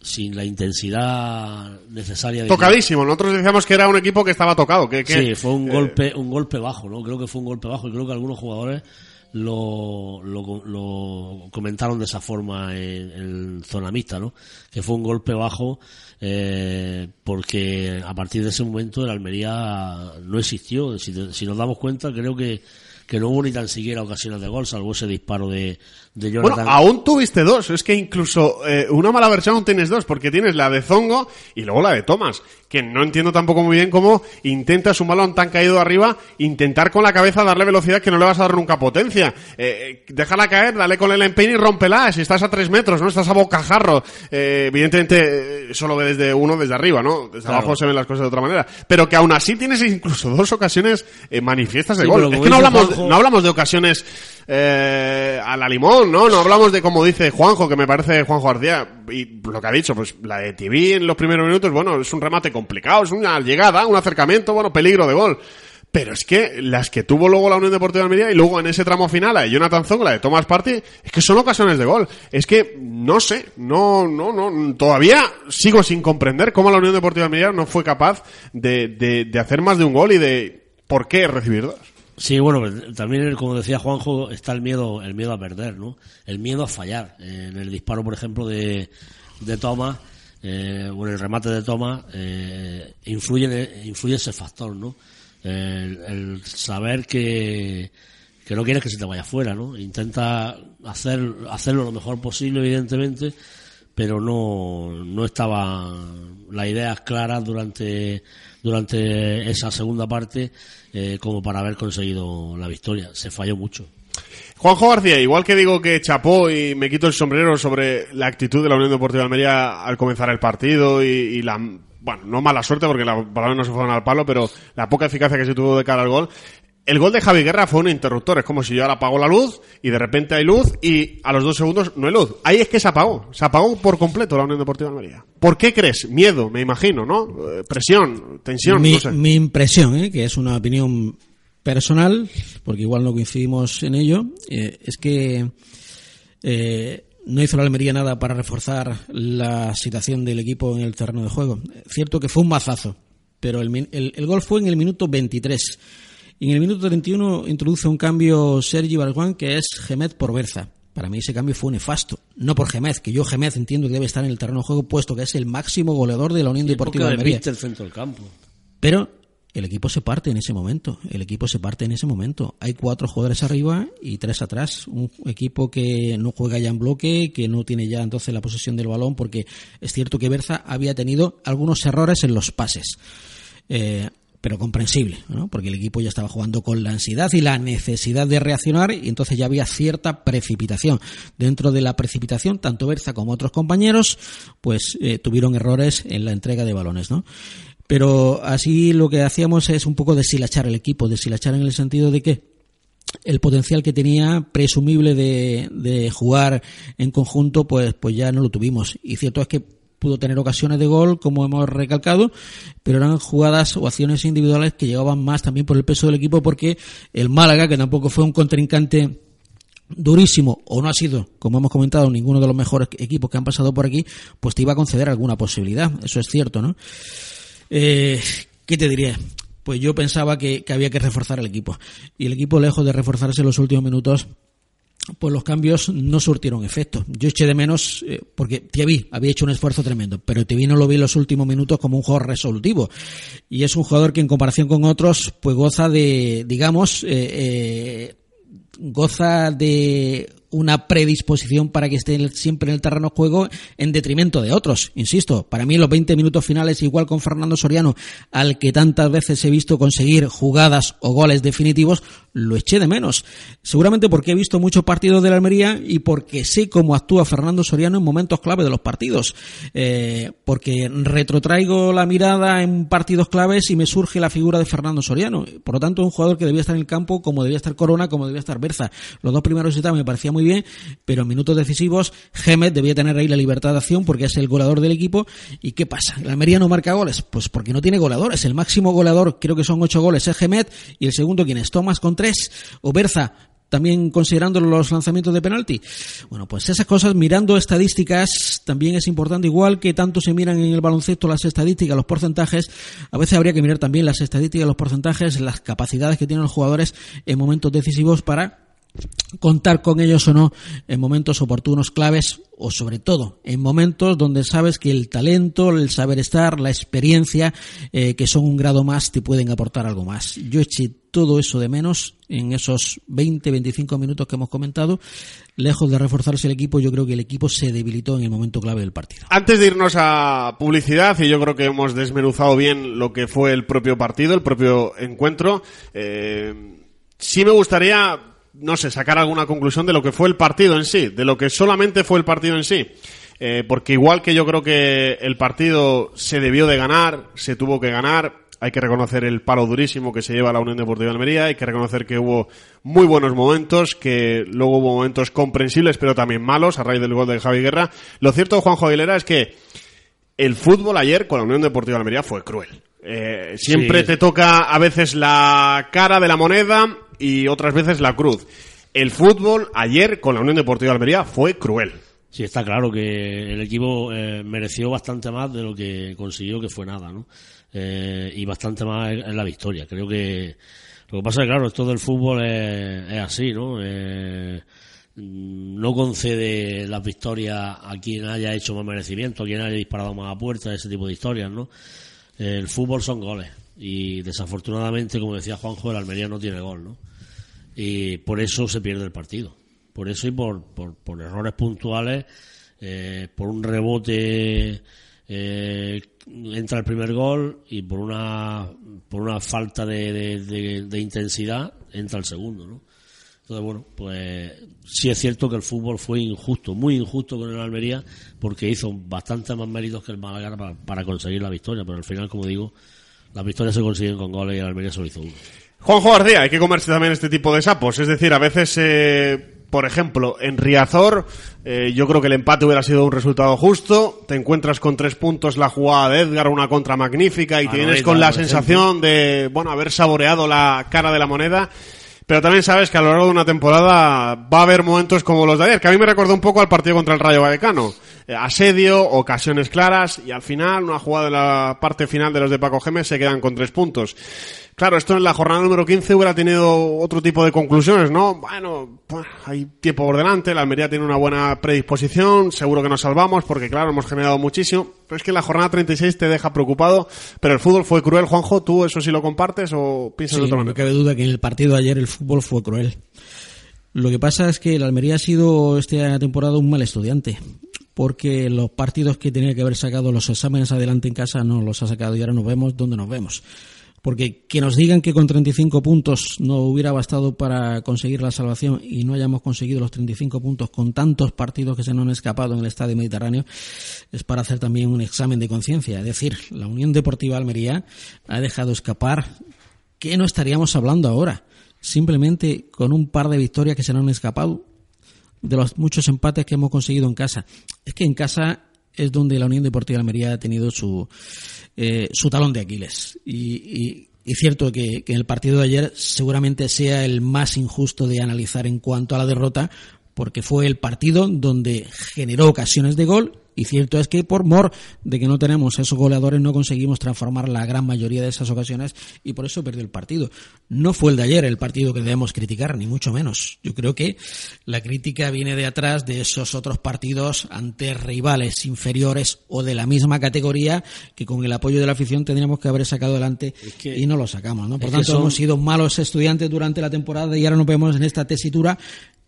S2: sin la intensidad necesaria. De
S6: Tocadísimo. Nosotros decíamos que era un equipo que estaba tocado. Que, que
S2: sí, fue un
S6: eh,
S2: golpe, un golpe bajo, ¿no? Creo que fue un golpe bajo y creo que algunos jugadores lo, lo, lo comentaron de esa forma en, en, zona mixta, ¿no? Que fue un golpe bajo eh, porque a partir de ese momento el Almería no existió. Si, si nos damos cuenta, creo que que no hubo ni tan siquiera ocasiones de gol, salvo ese disparo de, de Jonathan.
S6: Bueno, aún tuviste dos. Es que incluso eh, una mala versión aún tienes dos, porque tienes la de Zongo y luego la de Thomas, que no entiendo tampoco muy bien cómo intentas un balón tan caído arriba, intentar con la cabeza darle velocidad que no le vas a dar nunca potencia. Eh, déjala caer, dale con el empeño y rómpela. Si estás a tres metros, ¿no? Estás a bocajarro. Eh, evidentemente, eh, solo ve desde uno, desde arriba, ¿no? Desde
S2: Claro.
S6: abajo se ven las cosas de otra manera. Pero que aún así tienes incluso dos ocasiones eh, manifiestas de
S2: Sí,
S6: gol. Es que no hablamos,
S2: Juanjo-
S6: no hablamos de ocasiones eh, a la limón, ¿no? No hablamos de como dice Juanjo, que me parece Juanjo García, y lo que ha dicho, pues la de TV en los primeros minutos, bueno, es un remate complicado, es una llegada, un acercamiento, bueno, peligro de gol. Pero es que las que tuvo luego la Unión Deportiva de Almería y luego en ese tramo final la de Jonathan Zong, la de Thomas Party, es que son ocasiones de gol. Es que no sé, no, no, no, todavía sigo sin comprender cómo la Unión Deportiva de Almería no fue capaz de, de, de hacer más de un gol y de por qué recibir dos.
S2: Sí, bueno, pues, también como decía Juanjo, está el miedo, el miedo a perder, ¿no? El miedo a fallar. En el disparo, por ejemplo, de, de Thomas, eh, o en el remate de Thomas, eh, influye, influye ese factor, ¿no? El, saber que, que no quieres que se te vaya fuera, ¿no? Intenta hacer, hacerlo lo mejor posible, evidentemente, pero no, no estaba las ideas claras durante, durante esa segunda parte eh, como para haber conseguido la victoria. Se falló mucho.
S6: Juanjo García, igual que digo que chapó y me quito el sombrero sobre la actitud de la Unión Deportiva de Almería al comenzar el partido y, y la, bueno, no mala suerte porque la palabras no se fueron al palo, pero la poca eficacia que se tuvo de cara al gol. El gol de Javi Guerra fue un interruptor, es como si yo ahora apago la luz y de repente hay luz y a los dos segundos no hay luz. Ahí es que se apagó, se apagó por completo la Unión Deportiva de Almería. ¿Por qué crees? Miedo, me imagino, ¿no? Eh, Presión, tensión,
S7: mi,
S6: no sé.
S7: mi impresión, ¿eh? que es una opinión personal, porque igual no coincidimos en ello, eh, es que eh, no hizo la Almería nada para reforzar la situación del equipo en el terreno de juego. Cierto que fue un mazazo, pero el, el gol fue en el minuto 23. Y en el minuto 31 introduce un cambio Sergi Barjuan que es Gemet por Berza. Para mí ese cambio fue nefasto. No por Gemet, que yo Gemet entiendo que debe estar en el terreno de juego puesto que es el máximo goleador de la Unión Deportiva de Almería.
S2: el centro del campo.
S7: Pero el equipo se parte en ese momento. El equipo se parte en ese momento. Hay cuatro jugadores arriba y tres atrás. Un equipo que no juega ya en bloque, que no tiene ya entonces la posesión del balón, porque es cierto que Berza había tenido algunos errores en los pases. Eh, pero comprensible, ¿no? porque el equipo ya estaba jugando con la ansiedad y la necesidad de reaccionar y entonces ya había cierta precipitación. Dentro de la precipitación, tanto Berza como otros compañeros, pues eh, tuvieron errores en la entrega de balones, ¿no? Pero así lo que hacíamos es un poco deshilachar el equipo, deshilachar en el sentido de que el potencial que tenía presumible de, de jugar en conjunto, pues, pues ya no lo tuvimos. Y cierto es que pudo tener ocasiones de gol, como hemos recalcado, pero eran jugadas o acciones individuales que llegaban más también por el peso del equipo, porque el Málaga, que tampoco fue un contrincante durísimo o no ha sido, como hemos comentado, ninguno de los mejores equipos que han pasado por aquí, pues te iba a conceder alguna posibilidad. Eso es cierto, ¿no? Eh, ¿Qué te diría? Pues yo pensaba que, que había que reforzar el equipo. Y el equipo, lejos de reforzarse en los últimos minutos, pues los cambios no surtieron efecto. Yo eché de menos, eh, porque Tiavi había hecho un esfuerzo tremendo, pero Tiavi no lo vi en los últimos minutos como un jugador resolutivo. Y es un jugador que en comparación con otros, pues goza de, digamos, eh, eh, goza de una predisposición para que esté siempre en el terreno de juego en detrimento de otros. Insisto, para mí los 20 minutos finales, igual con Fernando Soriano, al que tantas veces he visto conseguir jugadas o goles definitivos, lo eché de menos. Seguramente porque he visto muchos partidos de la Almería y porque sé cómo actúa Fernando Soriano en momentos clave de los partidos. Eh, porque retrotraigo la mirada en partidos claves y me surge la figura de Fernando Soriano. Por lo tanto, un jugador que debía estar en el campo como debía estar Corona, como debía estar Berza. Los dos primeros etapas me parecía muy muy bien, pero en minutos decisivos Gemet debía tener ahí la libertad de acción porque es el goleador del equipo. ¿Y qué pasa? ¿La Almería no marca goles? Pues porque no tiene goleadores. El máximo goleador, creo que son ocho goles, es Gemet, y el segundo, ¿quién es? Tomás con tres, o Berza también considerando los lanzamientos de penalti. Bueno, pues esas cosas, mirando estadísticas, también es importante, igual que tanto se miran en el baloncesto las estadísticas, los porcentajes, a veces habría que mirar también las estadísticas, los porcentajes, las capacidades que tienen los jugadores en momentos decisivos para contar con ellos o no en momentos oportunos claves o sobre todo en momentos donde sabes que el talento, el saber estar, la experiencia eh, que son un grado más te pueden aportar algo más. Yo eché todo eso de menos en esos 20-25 minutos que hemos comentado. Lejos de reforzarse el equipo, yo creo que el equipo se debilitó en el momento clave del partido.
S6: Antes de irnos a publicidad, y yo creo que hemos desmenuzado bien lo que fue el propio partido, el propio encuentro, eh, sí me gustaría no sé, sacar alguna conclusión de lo que fue el partido en sí, de lo que solamente fue el partido en sí. Eh, porque igual que yo creo que el partido se debió de ganar, se tuvo que ganar, hay que reconocer el palo durísimo que se lleva la Unión Deportiva de Almería, hay que reconocer que hubo muy buenos momentos, que luego hubo momentos comprensibles pero también malos a raíz del gol de Javi Guerra. Lo cierto, Juanjo Aguilera, es que el fútbol ayer con la Unión Deportiva de Almería fue cruel. Eh, siempre te toca a veces la cara de la moneda y otras veces la cruz. El fútbol ayer con la Unión Deportiva de Almería fue cruel.
S2: Sí, está claro que el equipo eh, mereció bastante más de lo que consiguió, que fue nada, ¿no? Eh, y bastante más en la victoria. Creo que lo que pasa es que, claro, esto del fútbol es, así, ¿no? Eh, no concede las victorias a quien haya hecho más merecimiento, a quien haya disparado más a puerta, ese tipo de historias, ¿no? El fútbol son goles y desafortunadamente, como decía Juanjo, el Almería no tiene gol, ¿no? Y por eso se pierde el partido. Por eso y por, por, errores puntuales, eh, por un rebote eh, entra el primer gol y por una por una falta de, de, intensidad entra el segundo, ¿no? Entonces, bueno, pues sí es cierto que el fútbol fue injusto, muy injusto con el Almería, porque hizo bastante más méritos que el Málaga para, para conseguir la victoria, pero al final, como digo, las victorias se consiguen con goles y el Almería solo hizo uno.
S6: Juanjo García, hay que comerse también este tipo de sapos. Es decir, a veces, eh, por ejemplo, en Riazor, eh, yo creo que el empate hubiera sido un resultado justo. Te encuentras con tres puntos la jugada de Edgar, una contra magnífica, y tienes con la sensación de, bueno, haber saboreado la cara de la moneda. Pero también sabes que a lo largo de una temporada va a haber momentos como los de ayer, que a mí me recordó un poco al partido contra el Rayo Vallecano. Eh, asedio, ocasiones claras, y al final, una jugada de la parte final de los de Paco Gemes se quedan con tres puntos. Claro, esto en la jornada número 15 hubiera tenido otro tipo de conclusiones, ¿no? Bueno, pues, hay tiempo por delante, la Almería tiene una buena predisposición, seguro que nos salvamos porque, claro, hemos generado muchísimo. Pero es que la jornada 36 te deja preocupado, pero el fútbol fue cruel, Juanjo. ¿Tú eso sí lo compartes o piensas de otra manera?
S7: No cabe duda que en el partido de ayer el fútbol fue cruel. Lo que pasa es que la Almería ha sido esta temporada un mal estudiante porque los partidos que tenía que haber sacado los exámenes adelante en casa no los ha sacado y ahora nos vemos donde nos vemos. Porque que nos digan que con 35 puntos no hubiera bastado para conseguir la salvación y no hayamos conseguido los 35 puntos con tantos partidos que se nos han escapado en el Estadio Mediterráneo es para hacer también un examen de conciencia. Es decir, la Unión Deportiva Almería ha dejado escapar que no estaríamos hablando ahora. Simplemente con un par de victorias que se nos han escapado de los muchos empates que hemos conseguido en casa. Es que en casa es donde la Unión Deportiva Almería ha tenido su, eh, su talón de Aquiles. Y, y, cierto que, que el partido de ayer seguramente sea el más injusto de analizar en cuanto a la derrota, porque fue el partido donde generó ocasiones de gol y cierto es que por mor de que no tenemos esos goleadores no conseguimos transformar la gran mayoría de esas ocasiones y por eso perdió el partido. No fue el de ayer el partido que debemos criticar, ni mucho menos. Yo creo que la crítica viene de atrás de esos otros partidos ante rivales inferiores o de la misma categoría que con el apoyo de la afición tendríamos que haber sacado adelante y no lo sacamos. ¿no? Por tanto, hemos sido malos estudiantes durante la temporada y ahora nos vemos en esta tesitura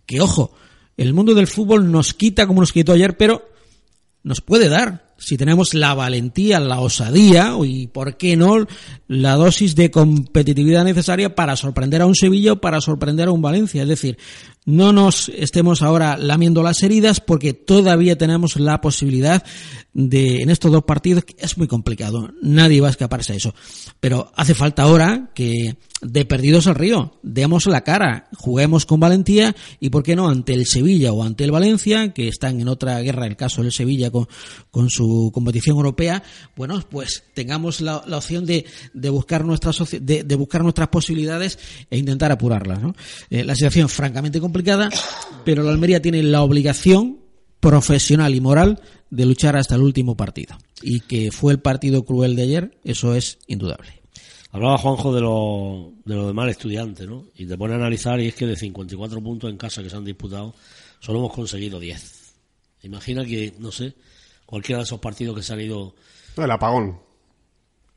S7: que, ojo, el mundo del fútbol nos quita como nos quitó ayer, pero nos puede dar. Si tenemos la valentía, la osadía y, ¿por qué no?, la dosis de competitividad necesaria para sorprender a un Sevilla o para sorprender a un Valencia. Es decir, no nos estemos ahora lamiendo las heridas porque todavía tenemos la posibilidad de, en estos dos partidos, es muy complicado, nadie va a escaparse a eso. Pero hace falta ahora que de perdidos al río, demos la cara, juguemos con valentía y, ¿por qué no?, ante el Sevilla o ante el Valencia, que están en otra guerra, el caso del Sevilla con, con su competición europea, bueno, pues tengamos la, la opción de, buscar nuestras de, de, buscar nuestras posibilidades e intentar apurarlas. ¿no? Eh, la situación es francamente complicada, pero la Almería tiene la obligación profesional y moral de luchar hasta el último partido. Y que fue el partido cruel de ayer, eso es indudable.
S2: Hablaba Juanjo de lo, de lo de mal estudiante, ¿no? Y te pone a analizar y es que de 54 puntos en casa que se han disputado, solo hemos conseguido 10. Imagina que, no sé, cualquiera de esos partidos que se han ido...
S6: El apagón.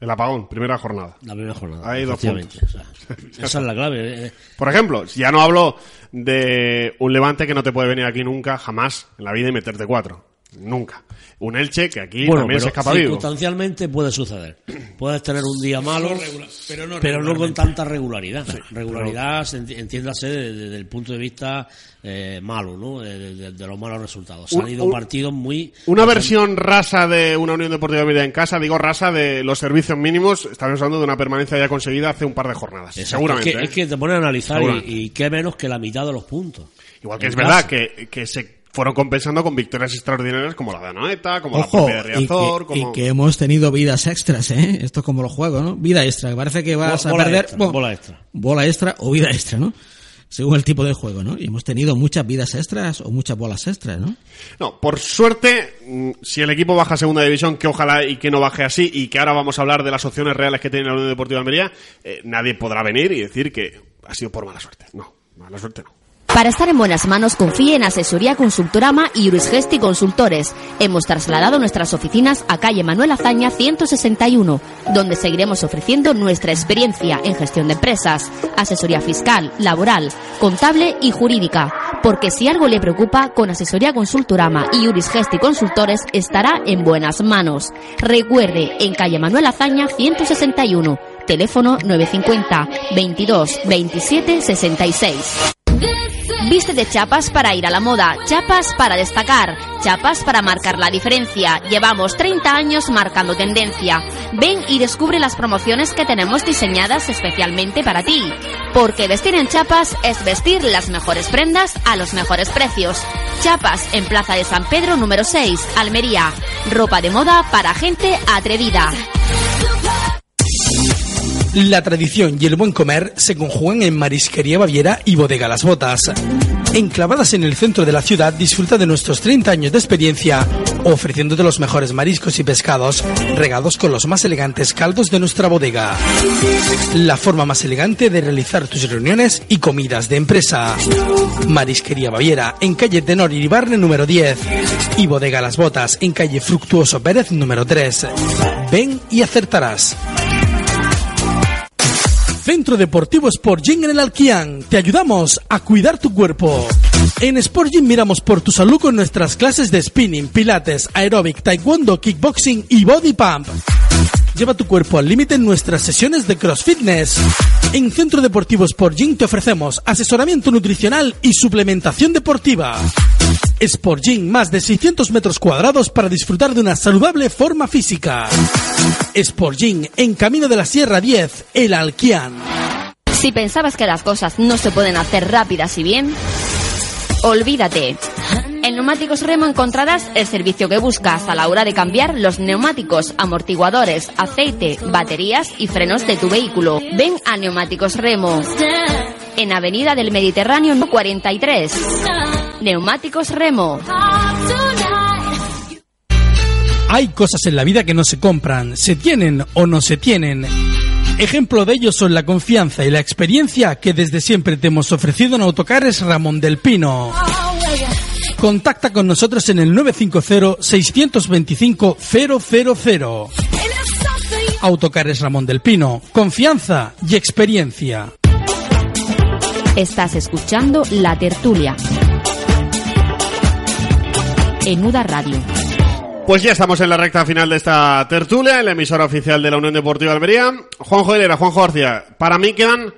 S6: El apagón, primera jornada.
S2: La primera jornada.
S6: Hay dos puntos.
S2: O sea, esa es la clave. eh.
S6: Por ejemplo, ya no hablo de un Levante que no te puede venir aquí nunca, jamás, en la vida y meterte cuatro. Nunca. Un Elche que aquí
S2: Bueno,
S6: también se escapa vivo.
S2: circunstancialmente puede suceder. Puedes tener un día malo,
S7: pero no
S2: pero no con tanta regularidad. regularidad, se enti- entiéndase de- de- desde el punto de vista eh, malo, ¿no? De, de- de- de los malos resultados. Se han
S6: Un-
S2: ido
S6: un-
S2: partidos muy...
S6: Una versión rasa de una Unión Deportiva Almería en casa, digo rasa de los servicios mínimos, estamos hablando de una permanencia ya conseguida hace un par de jornadas.
S2: Exacto,
S6: Seguramente.
S2: Es que,
S6: ¿eh?
S2: es que te ponen a analizar y, y qué menos que la mitad de los puntos.
S6: Igual que
S2: En
S6: es verdad que, que se fueron compensando con victorias extraordinarias como la de Anoeta, como la propia de
S7: y
S6: Riazor,
S7: que,
S6: como...
S7: y que hemos tenido vidas extras, ¿eh? Esto es como los juegos, ¿no? Vida extra, que parece que vas a perder...
S2: extra,
S7: bueno,
S2: bola extra.
S7: Bola extra o vida extra, ¿no? Según el tipo de juego, ¿no? Y hemos tenido muchas vidas extras o muchas bolas extras, ¿no?
S6: No, por suerte, mm, si el equipo baja a segunda división, que ojalá y que no baje así, y que ahora vamos a hablar de las opciones reales que tiene la Unión Deportiva Almería, eh, nadie podrá venir y decir que ha sido por mala suerte. No, mala suerte no.
S9: Para estar en buenas manos, confíe en Asesoría Consultorama y Urisgesti Consultores. Hemos trasladado nuestras oficinas a calle Manuel Azaña 161, donde seguiremos ofreciendo nuestra experiencia en gestión de empresas, asesoría fiscal, laboral, contable y jurídica. Porque si algo le preocupa, con Asesoría Consultorama y Urisgesti Consultores estará en buenas manos. Recuerde, en calle Manuel Azaña 161, teléfono 950 22 27 66. Viste de chapas para ir a la moda, chapas para destacar, chapas para marcar la diferencia. Llevamos 30 años marcando tendencia. Ven y descubre las promociones que tenemos diseñadas especialmente para ti. Porque vestir en chapas es vestir las mejores prendas a los mejores precios. Chapas en Plaza de San Pedro número 6, Almería. Ropa de moda para gente atrevida.
S3: La tradición y el buen comer se conjugan en Marisquería Baviera y Bodega Las Botas. Enclavadas en el centro de la ciudad, disfruta de nuestros 30 años de experiencia, ofreciéndote los mejores mariscos y pescados, regados con los más elegantes caldos de nuestra bodega. La forma más elegante de realizar tus reuniones y comidas de empresa. Marisquería Baviera, en calle Tenor Iribarne número 10. Y Bodega Las Botas, en calle Fructuoso Pérez número 3. Ven y acertarás. Centro Deportivo Sport Gym en el Alquián. Te ayudamos a cuidar tu cuerpo. En Sport Gym miramos por tu salud con nuestras clases de spinning, pilates, aeróbic, taekwondo, kickboxing y body pump. Lleva tu cuerpo al límite en nuestras sesiones de CrossFitness. En Centro Deportivo Sport Gym te ofrecemos asesoramiento nutricional y suplementación deportiva. Sport Gym, más de 600 metros cuadrados para disfrutar de una saludable forma física. Sport Gym, en Camino de la Sierra 10, El Alquián.
S9: Si pensabas que las cosas no se pueden hacer rápidas y bien, olvídate. En Neumáticos Remo encontrarás el servicio que buscas a la hora de cambiar los neumáticos, amortiguadores, aceite, baterías y frenos de tu vehículo. Ven a Neumáticos Remo. En Avenida del Mediterráneo no 43. Neumáticos Remo.
S3: Hay cosas en la vida que no se compran, se tienen o no se tienen. Ejemplo de ello son la confianza y la experiencia que desde siempre te hemos ofrecido en Autocares Ramón del Pino. Contacta con nosotros en el 950-625-000. Autocares Ramón del Pino, confianza y experiencia.
S9: Estás escuchando La Tertulia. En Uda Radio.
S6: Pues ya estamos en la recta final de esta tertulia, en la emisora oficial de la Unión Deportiva Almería. Juanjo Hilera, Juanjo García, para mí quedan,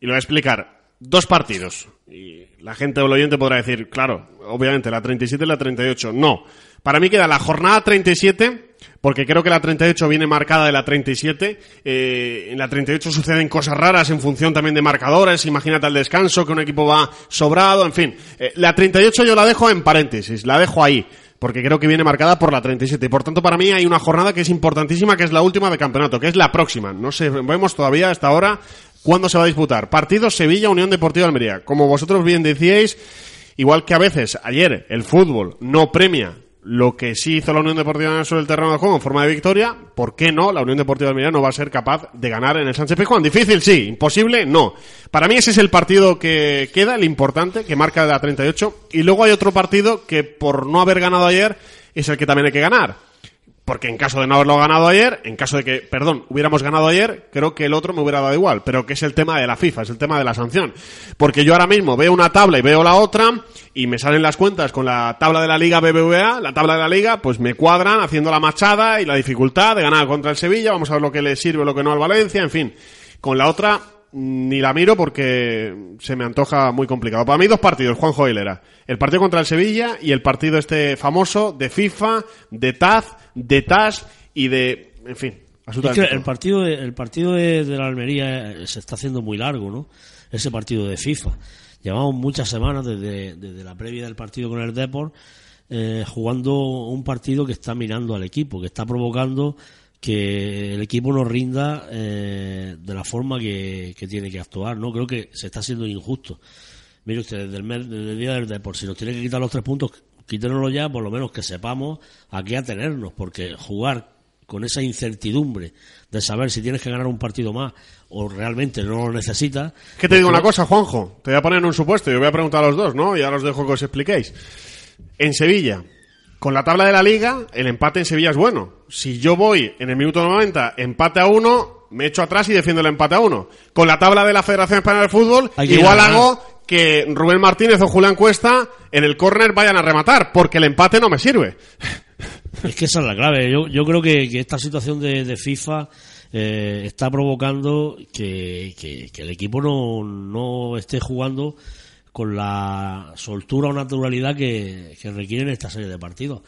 S6: y lo voy a explicar, dos partidos. Y la gente o el oyente podrá decir, claro, obviamente la 37 y la 38. No. Para mí queda la jornada 37, porque creo que la 38 viene marcada de la 37. Eh, en la 38 suceden cosas raras en función también de marcadores. Imagínate al descanso, que un equipo va sobrado, en fin. Eh, la 38 yo la dejo en paréntesis, la dejo ahí porque creo que viene marcada por la 37. Y por tanto, para mí hay una jornada que es importantísima, que es la última de campeonato, que es la próxima. No sé, vemos todavía hasta ahora cuándo se va a disputar. Partido Sevilla-Unión Deportiva Almería. Como vosotros bien decíais, igual que a veces ayer el fútbol no premia lo que sí hizo la Unión Deportiva sobre el terreno de juego en forma de victoria, ¿por qué no? La Unión Deportiva de Almería no va a ser capaz de ganar en el Sánchez Pizjuán. Difícil, sí. Imposible, no. Para mí ese es el partido que queda, el importante, que marca la 38. Y luego hay otro partido que por no haber ganado ayer es el que también hay que ganar porque en caso de no haberlo ganado ayer, en caso de que, perdón, hubiéramos ganado ayer, creo que el otro me hubiera dado igual, pero que es el tema de la FIFA, es el tema de la sanción. Porque yo ahora mismo veo una tabla y veo la otra, y me salen las cuentas con la tabla de la Liga BBVA, la tabla de la Liga, pues me cuadran haciendo la machada y la dificultad de ganar contra el Sevilla, vamos a ver lo que le sirve o lo que no al Valencia, en fin. Con la otra, ni la miro porque se me antoja muy complicado. Para mí dos partidos, Juanjo Hilera. El partido contra el Sevilla y el partido este famoso de FIFA, de Taz, de TAS y de... En fin,
S2: absolutamente. el partido, de, el partido de, la Almería eh, se está haciendo muy largo, ¿no? Ese partido de FIFA. Llevamos muchas semanas desde, desde la previa del partido con el Deport eh, jugando un partido que está mirando al equipo, que está provocando que el equipo no rinda eh, de la forma que, tiene que actuar. no Creo que se está haciendo injusto. Mire usted, desde el, día del deporte, si nos tiene que quitar los tres puntos, quítenoslo ya, por lo menos que sepamos a qué atenernos, porque jugar con esa incertidumbre de saber si tienes que ganar un partido más o realmente no lo necesitas.
S6: Que te digo una cosa, Juanjo, te voy a poner en un supuesto y voy a preguntar a los dos, ¿no? Y ahora os dejo que os expliquéis. En Sevilla, con la tabla de la liga, el empate en Sevilla es bueno. Si yo voy en el minuto 90, empate a uno, me echo atrás y defiendo el empate a uno. Con la tabla de la Federación Española de Fútbol, igual hago que Rubén Martínez o Julián Cuesta en el córner vayan a rematar, porque el empate no me sirve.
S2: Es que esa es la clave. Yo, yo creo que, esta situación de, FIFA eh, está provocando que, que, el equipo no, no esté jugando con la soltura o naturalidad que, requieren esta serie de partidos.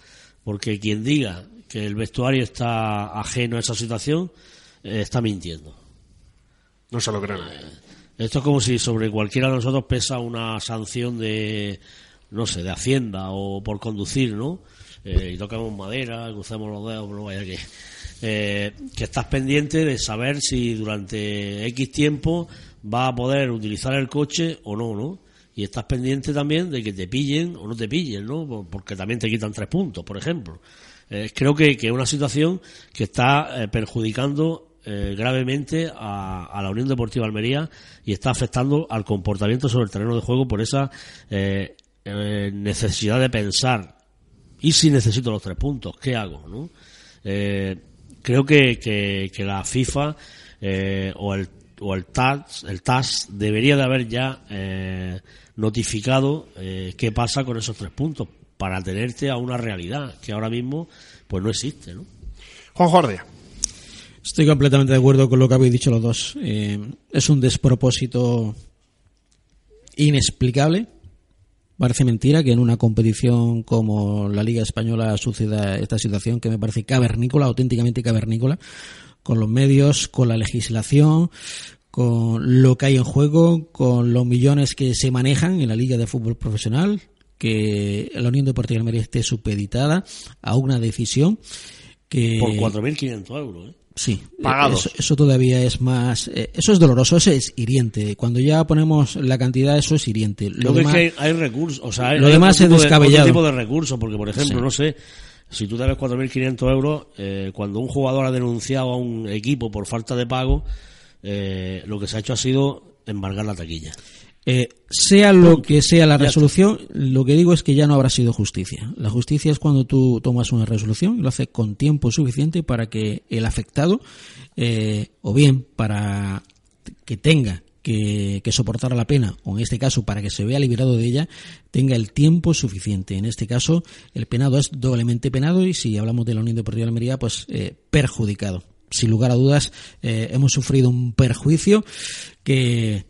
S2: Porque quien diga que el vestuario está ajeno a esa situación, eh, está mintiendo.
S6: No se lo creen.
S2: esto es como si sobre cualquiera de nosotros pesa una sanción de, no sé, de Hacienda o por conducir, ¿no? Eh, y tocamos madera, cruzamos los dedos, no vaya que. Eh, que estás pendiente de saber si durante X tiempo va a poder utilizar el coche o no, ¿no? y estás pendiente también de que te pillen o no te pillen, ¿no? Porque también te quitan tres puntos, por ejemplo. Eh, creo que, es una situación que está eh, perjudicando eh, gravemente a, la Unión Deportiva Almería y está afectando al comportamiento sobre el terreno de juego por esa necesidad de pensar y si necesito los tres puntos, ¿qué hago? ¿no? creo que, que, la FIFA o el o el TAS, el TAS debería de haber ya notificado qué pasa con esos tres puntos para tenerte a una realidad que ahora mismo pues no existe, ¿no?
S6: Juan Jordia.
S7: Estoy completamente de acuerdo con lo que habéis dicho los dos. Eh, es un despropósito inexplicable. Parece mentira que en una competición como la Liga Española suceda esta situación que me parece cavernícola, auténticamente cavernícola, con los medios, con la legislación, con lo que hay en juego, con los millones que se manejan en la Liga de Fútbol Profesional, que la Unión Deportiva de Almería esté supeditada a una decisión que...
S2: Por 4.500 euros, ¿eh?
S7: Sí, Eso, todavía es más. Eh, eso es doloroso, eso es hiriente. Cuando ya ponemos la cantidad, eso es hiriente.
S2: Lo, demás, es que hay, recursos, o sea,
S7: lo demás es descabellado.
S2: tipo de recursos, porque por ejemplo, no sé, si tú debes 4.500 euros, eh, cuando un jugador ha denunciado a un equipo por falta de pago, eh, lo que se ha hecho ha sido embargar la taquilla.
S7: Eh, sea lo que sea la resolución, lo que digo es que ya no habrá sido justicia. La justicia es cuando tú tomas una resolución y lo haces con tiempo suficiente para que el afectado, eh, o bien para que tenga que, que soportar la pena, o en este caso para que se vea liberado de ella, tenga el tiempo suficiente. En este caso, el penado es doblemente penado y si hablamos de la Unión Deportiva de Almería, pues eh, perjudicado. Sin lugar a dudas, eh, hemos sufrido un perjuicio que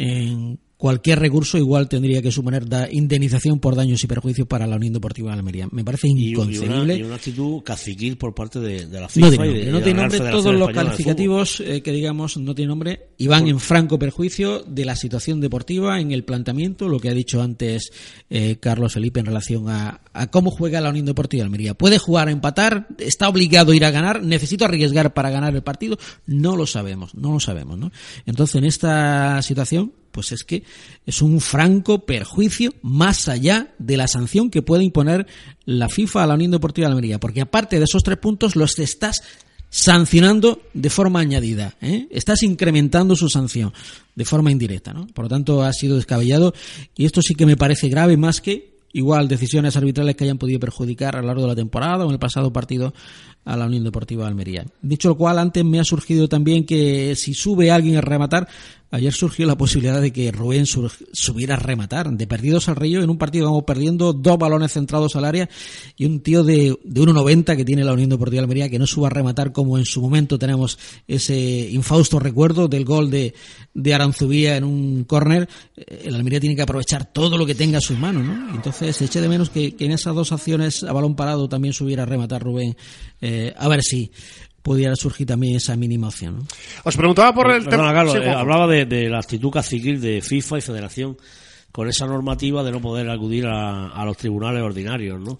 S7: en cualquier recurso igual tendría que suponer da indemnización por daños y perjuicios para la Unión Deportiva de Almería. Me parece
S2: y
S7: inconcebible.
S2: una, y una actitud caciquil por parte de, de la FIFA.
S7: No tiene
S2: y
S7: nombre,
S2: de-
S7: no tiene nombre. Todos los calificativos eh, que digamos no tienen nombre y van en franco perjuicio de la situación deportiva, en el planteamiento, lo que ha dicho antes eh, Carlos Felipe en relación a, a cómo juega la Unión Deportiva de Almería. ¿Puede jugar a empatar? ¿Está obligado a ir a ganar? ¿Necesito arriesgar para ganar el partido? No lo sabemos, no lo sabemos. ¿no? Entonces, en esta situación, pues es que es un franco perjuicio más allá de la sanción que puede imponer la FIFA a la Unión Deportiva de Almería, porque aparte de esos tres puntos los estás sancionando de forma añadida, ¿eh? estás incrementando su sanción de forma indirecta, ¿no? Por lo tanto, ha sido descabellado y esto sí que me parece grave más que igual decisiones arbitrales que hayan podido perjudicar a lo largo de la temporada o en el pasado partido a la Unión Deportiva de Almería. Dicho lo cual, antes me ha surgido también que si sube alguien a rematar, ayer surgió la posibilidad de que Rubén subiera a rematar, de perdidos al Río, en un partido vamos perdiendo dos balones centrados al área y un tío de, de 1,90 que tiene la Unión Deportiva de Almería que no suba a rematar como en su momento tenemos ese infausto recuerdo del gol de, de Aranzubía en un córner, Eh, el Almería tiene que aprovechar todo lo que tenga a sus manos, ¿no? Entonces eché de menos que, que en esas dos acciones a balón parado también subiera a rematar Rubén, eh, a ver si pudiera surgir también esa mínima opción, ¿no?
S6: Os preguntaba por el
S2: Perdona,
S6: tema.
S2: Carlos,
S6: Sí,
S2: eh, hablaba de, de la actitud caciquil de FIFA y Federación con esa normativa de no poder acudir a, a los tribunales ordinarios, ¿no?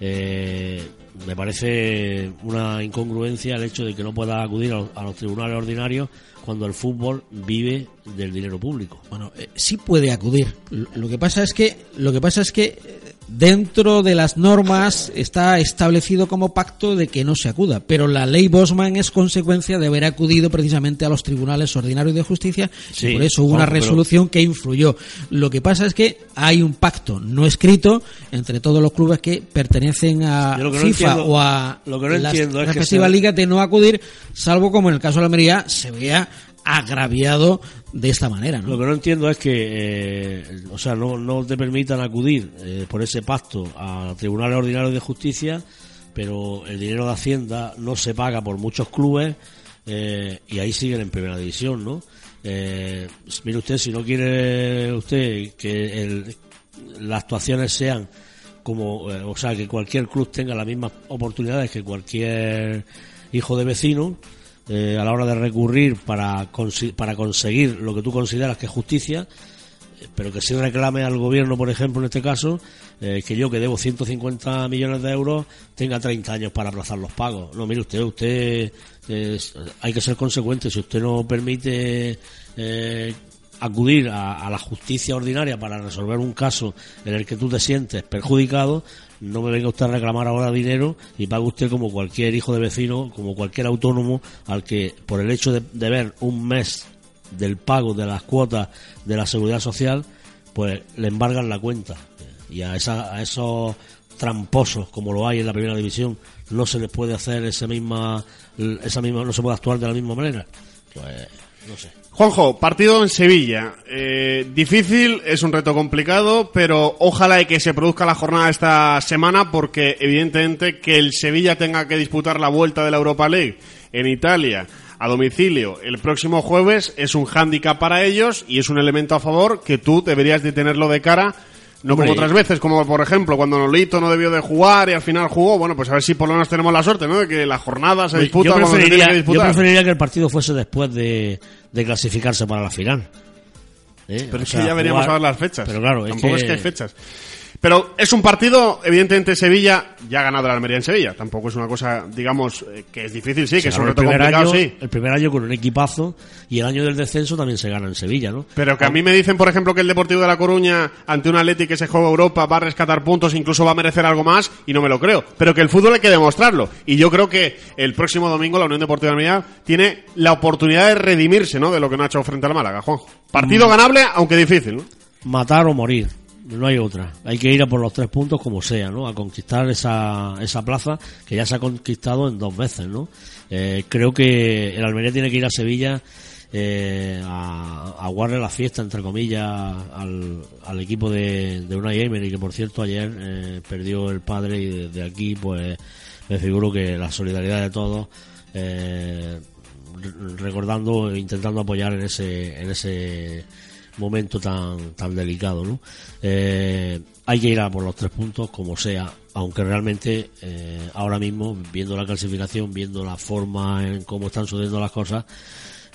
S2: Eh, me parece una incongruencia el hecho de que no pueda acudir a los, a los tribunales ordinarios cuando el fútbol vive del dinero público.
S7: Bueno, eh, sí puede acudir. Lo lo que pasa es que lo que pasa es que dentro de las normas está establecido como pacto de que no se acuda, pero la ley Bosman es consecuencia de haber acudido precisamente a los tribunales ordinarios de justicia
S2: Sí,
S7: y por eso hubo una
S2: pero-
S7: resolución que influyó. Lo que pasa es que hay un pacto no escrito entre todos los clubes que pertenecen a
S2: no
S7: FIFA
S2: entiendo-
S7: o a
S2: lo que no
S7: las respectivas ligas de no acudir, salvo como en el caso de la Almería se vea agraviado de esta manera, ¿no?
S2: Lo que no entiendo es que, eh, o sea, no, te permitan acudir eh, por ese pacto a tribunales ordinarios de justicia, pero el dinero de Hacienda no se paga por muchos clubes eh, y ahí siguen en primera división, ¿no? Mire usted, si no quiere usted que el- las actuaciones sean como, o sea, que cualquier club tenga las mismas oportunidades que cualquier hijo de vecino, eh, a la hora de recurrir para, para conseguir lo que tú consideras que es justicia, pero que si reclame al gobierno, por ejemplo, en este caso, eh, que yo que debo 150 millones de euros tenga 30 años para aplazar los pagos. No, mire usted, usted hay que ser consecuente. Si usted no permite eh, acudir a, a la justicia ordinaria para resolver un caso en el que tú te sientes perjudicado, no me venga usted a reclamar ahora dinero y pague usted como cualquier hijo de vecino, como cualquier autónomo al que por el hecho de, ver un mes del pago de las cuotas de la seguridad social, pues le embargan la cuenta. Y a, esa, a esos tramposos como lo hay en la primera división no se les puede hacer esa misma, esa misma no se puede actuar de la misma manera. Pues no sé.
S6: Juanjo, partido en Sevilla. Eh, difícil, es un reto complicado, pero ojalá y que se produzca la jornada esta semana porque evidentemente que el Sevilla tenga que disputar la vuelta de la Europa League en Italia a domicilio el próximo jueves es un hándicap para ellos y es un elemento a favor que tú deberías de tenerlo de cara no
S2: Hombre,
S6: como otras veces, como por ejemplo cuando Nolito no debió de jugar y al final jugó, bueno, pues a ver si por lo menos tenemos la suerte, ¿no? De que la jornada se disputa
S2: yo,
S6: cuando se tiene
S2: preferiría,
S6: que
S2: yo
S6: disputar.
S2: preferiría que el partido fuese después de, de clasificarse para la final. ¿Eh?
S6: Pero
S2: O
S6: es
S2: sea,
S6: que ya veríamos
S2: jugar-
S6: a ver las fechas.
S2: Pero claro, es
S6: Tampoco
S2: que,
S6: es que hay fechas. Pero es un partido, evidentemente Sevilla ya ha ganado la Almería en Sevilla. Tampoco es una cosa, digamos, eh, que es difícil, sí, que es un reto complicado,
S2: año,
S6: sí.
S2: El primer año con un equipazo y el año del descenso también se gana en Sevilla, ¿no?
S6: Pero que a mí me dicen, por ejemplo, que el Deportivo de La Coruña, ante un Atleti que se juega Europa, va a rescatar puntos, incluso va a merecer algo más, y no me lo creo. Pero que el fútbol hay que demostrarlo. Y yo creo que el próximo domingo la Unión Deportiva de Almería tiene la oportunidad de redimirse, ¿no? De lo que no ha hecho frente al Málaga, Juanjo. Partido
S2: Mm.
S6: ganable, aunque difícil, ¿no?
S2: matar o morir. No hay otra. Hay que ir a por los tres puntos como sea, ¿no? A conquistar esa, esa plaza que ya se ha conquistado en dos veces, ¿no? Eh, creo que el Almería tiene que ir a Sevilla eh, a, a la fiesta, entre comillas, al, al equipo de, de Unai Emery, que por cierto ayer eh, perdió el padre y desde aquí pues me figuro que la solidaridad de todos, eh, re- recordando e intentando apoyar en ese, en ese momento tan, tan delicado, ¿no? Eh, hay que ir a por los tres puntos como sea, aunque realmente eh, ahora mismo, viendo la clasificación, viendo la forma en cómo están sucediendo las cosas,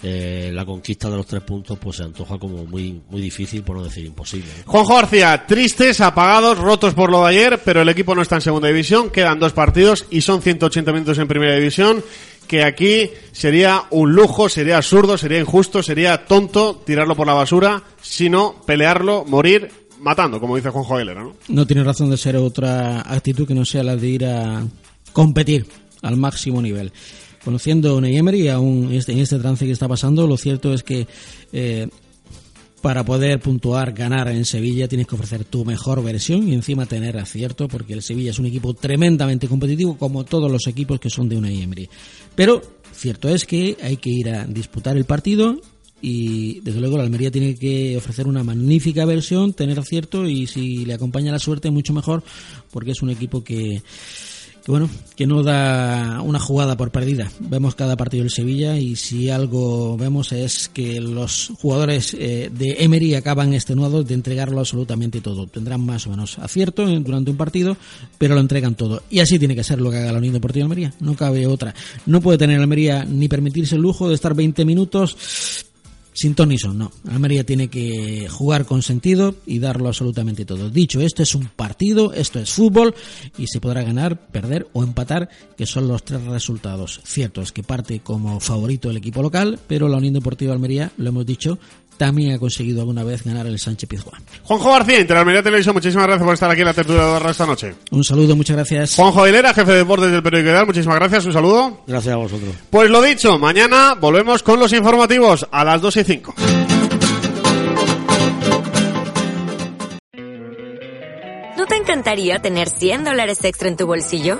S2: eh, la conquista de los tres puntos pues se antoja como muy, muy difícil, por no decir imposible.
S6: Juanjo García, tristes, apagados, rotos por lo de ayer, pero el equipo no está en segunda división, quedan dos partidos y son 180 minutos en primera división, que aquí sería un lujo, sería absurdo, sería injusto, sería tonto tirarlo por la basura, sino pelearlo, morir, matando, como dice Juanjo Aguilera, ¿no?
S7: No tiene razón de ser otra actitud que no sea la de ir a competir al máximo nivel. Conociendo a Emery, aún este- en este trance que está pasando, lo cierto es que eh, para poder puntuar, ganar en Sevilla, tienes que ofrecer tu mejor versión y encima tener acierto, porque el Sevilla es un equipo tremendamente competitivo, como todos los equipos que son de Unai Emery. Pero cierto es que hay que ir a disputar el partido y desde luego la Almería tiene que ofrecer una magnífica versión, tener acierto y si le acompaña la suerte mucho mejor porque es un equipo que bueno, que no da una jugada por perdida. Vemos cada partido del Sevilla y si algo vemos es que los jugadores eh, de Emery acaban extenuados de entregarlo absolutamente todo. Tendrán más o menos acierto durante un partido, pero lo entregan todo. Y así tiene que ser lo que haga la Unión Deportiva Almería. No cabe otra. No puede tener Almería ni permitirse el lujo de estar 20 minutos sin no. Almería tiene que jugar con sentido y darlo absolutamente todo. Dicho esto, es un partido, esto es fútbol y se podrá ganar, perder o empatar, que son los tres resultados. Cierto es que parte como favorito el equipo local, pero la Unión Deportiva Almería, lo hemos dicho, también ha conseguido alguna vez ganar el Sánchez Pizjuán.
S6: Juanjo García, Interalmería Televisión, muchísimas gracias por estar aquí en la tertulia de Barra esta noche.
S7: Un saludo, muchas gracias.
S6: Juanjo Aguilera, jefe de deportes del periódico Ideal, muchísimas gracias, un saludo.
S2: Gracias a vosotros.
S6: Pues lo dicho, mañana volvemos con los informativos a las 2 y 5.
S10: ¿No te encantaría tener 100 dólares extra en tu bolsillo?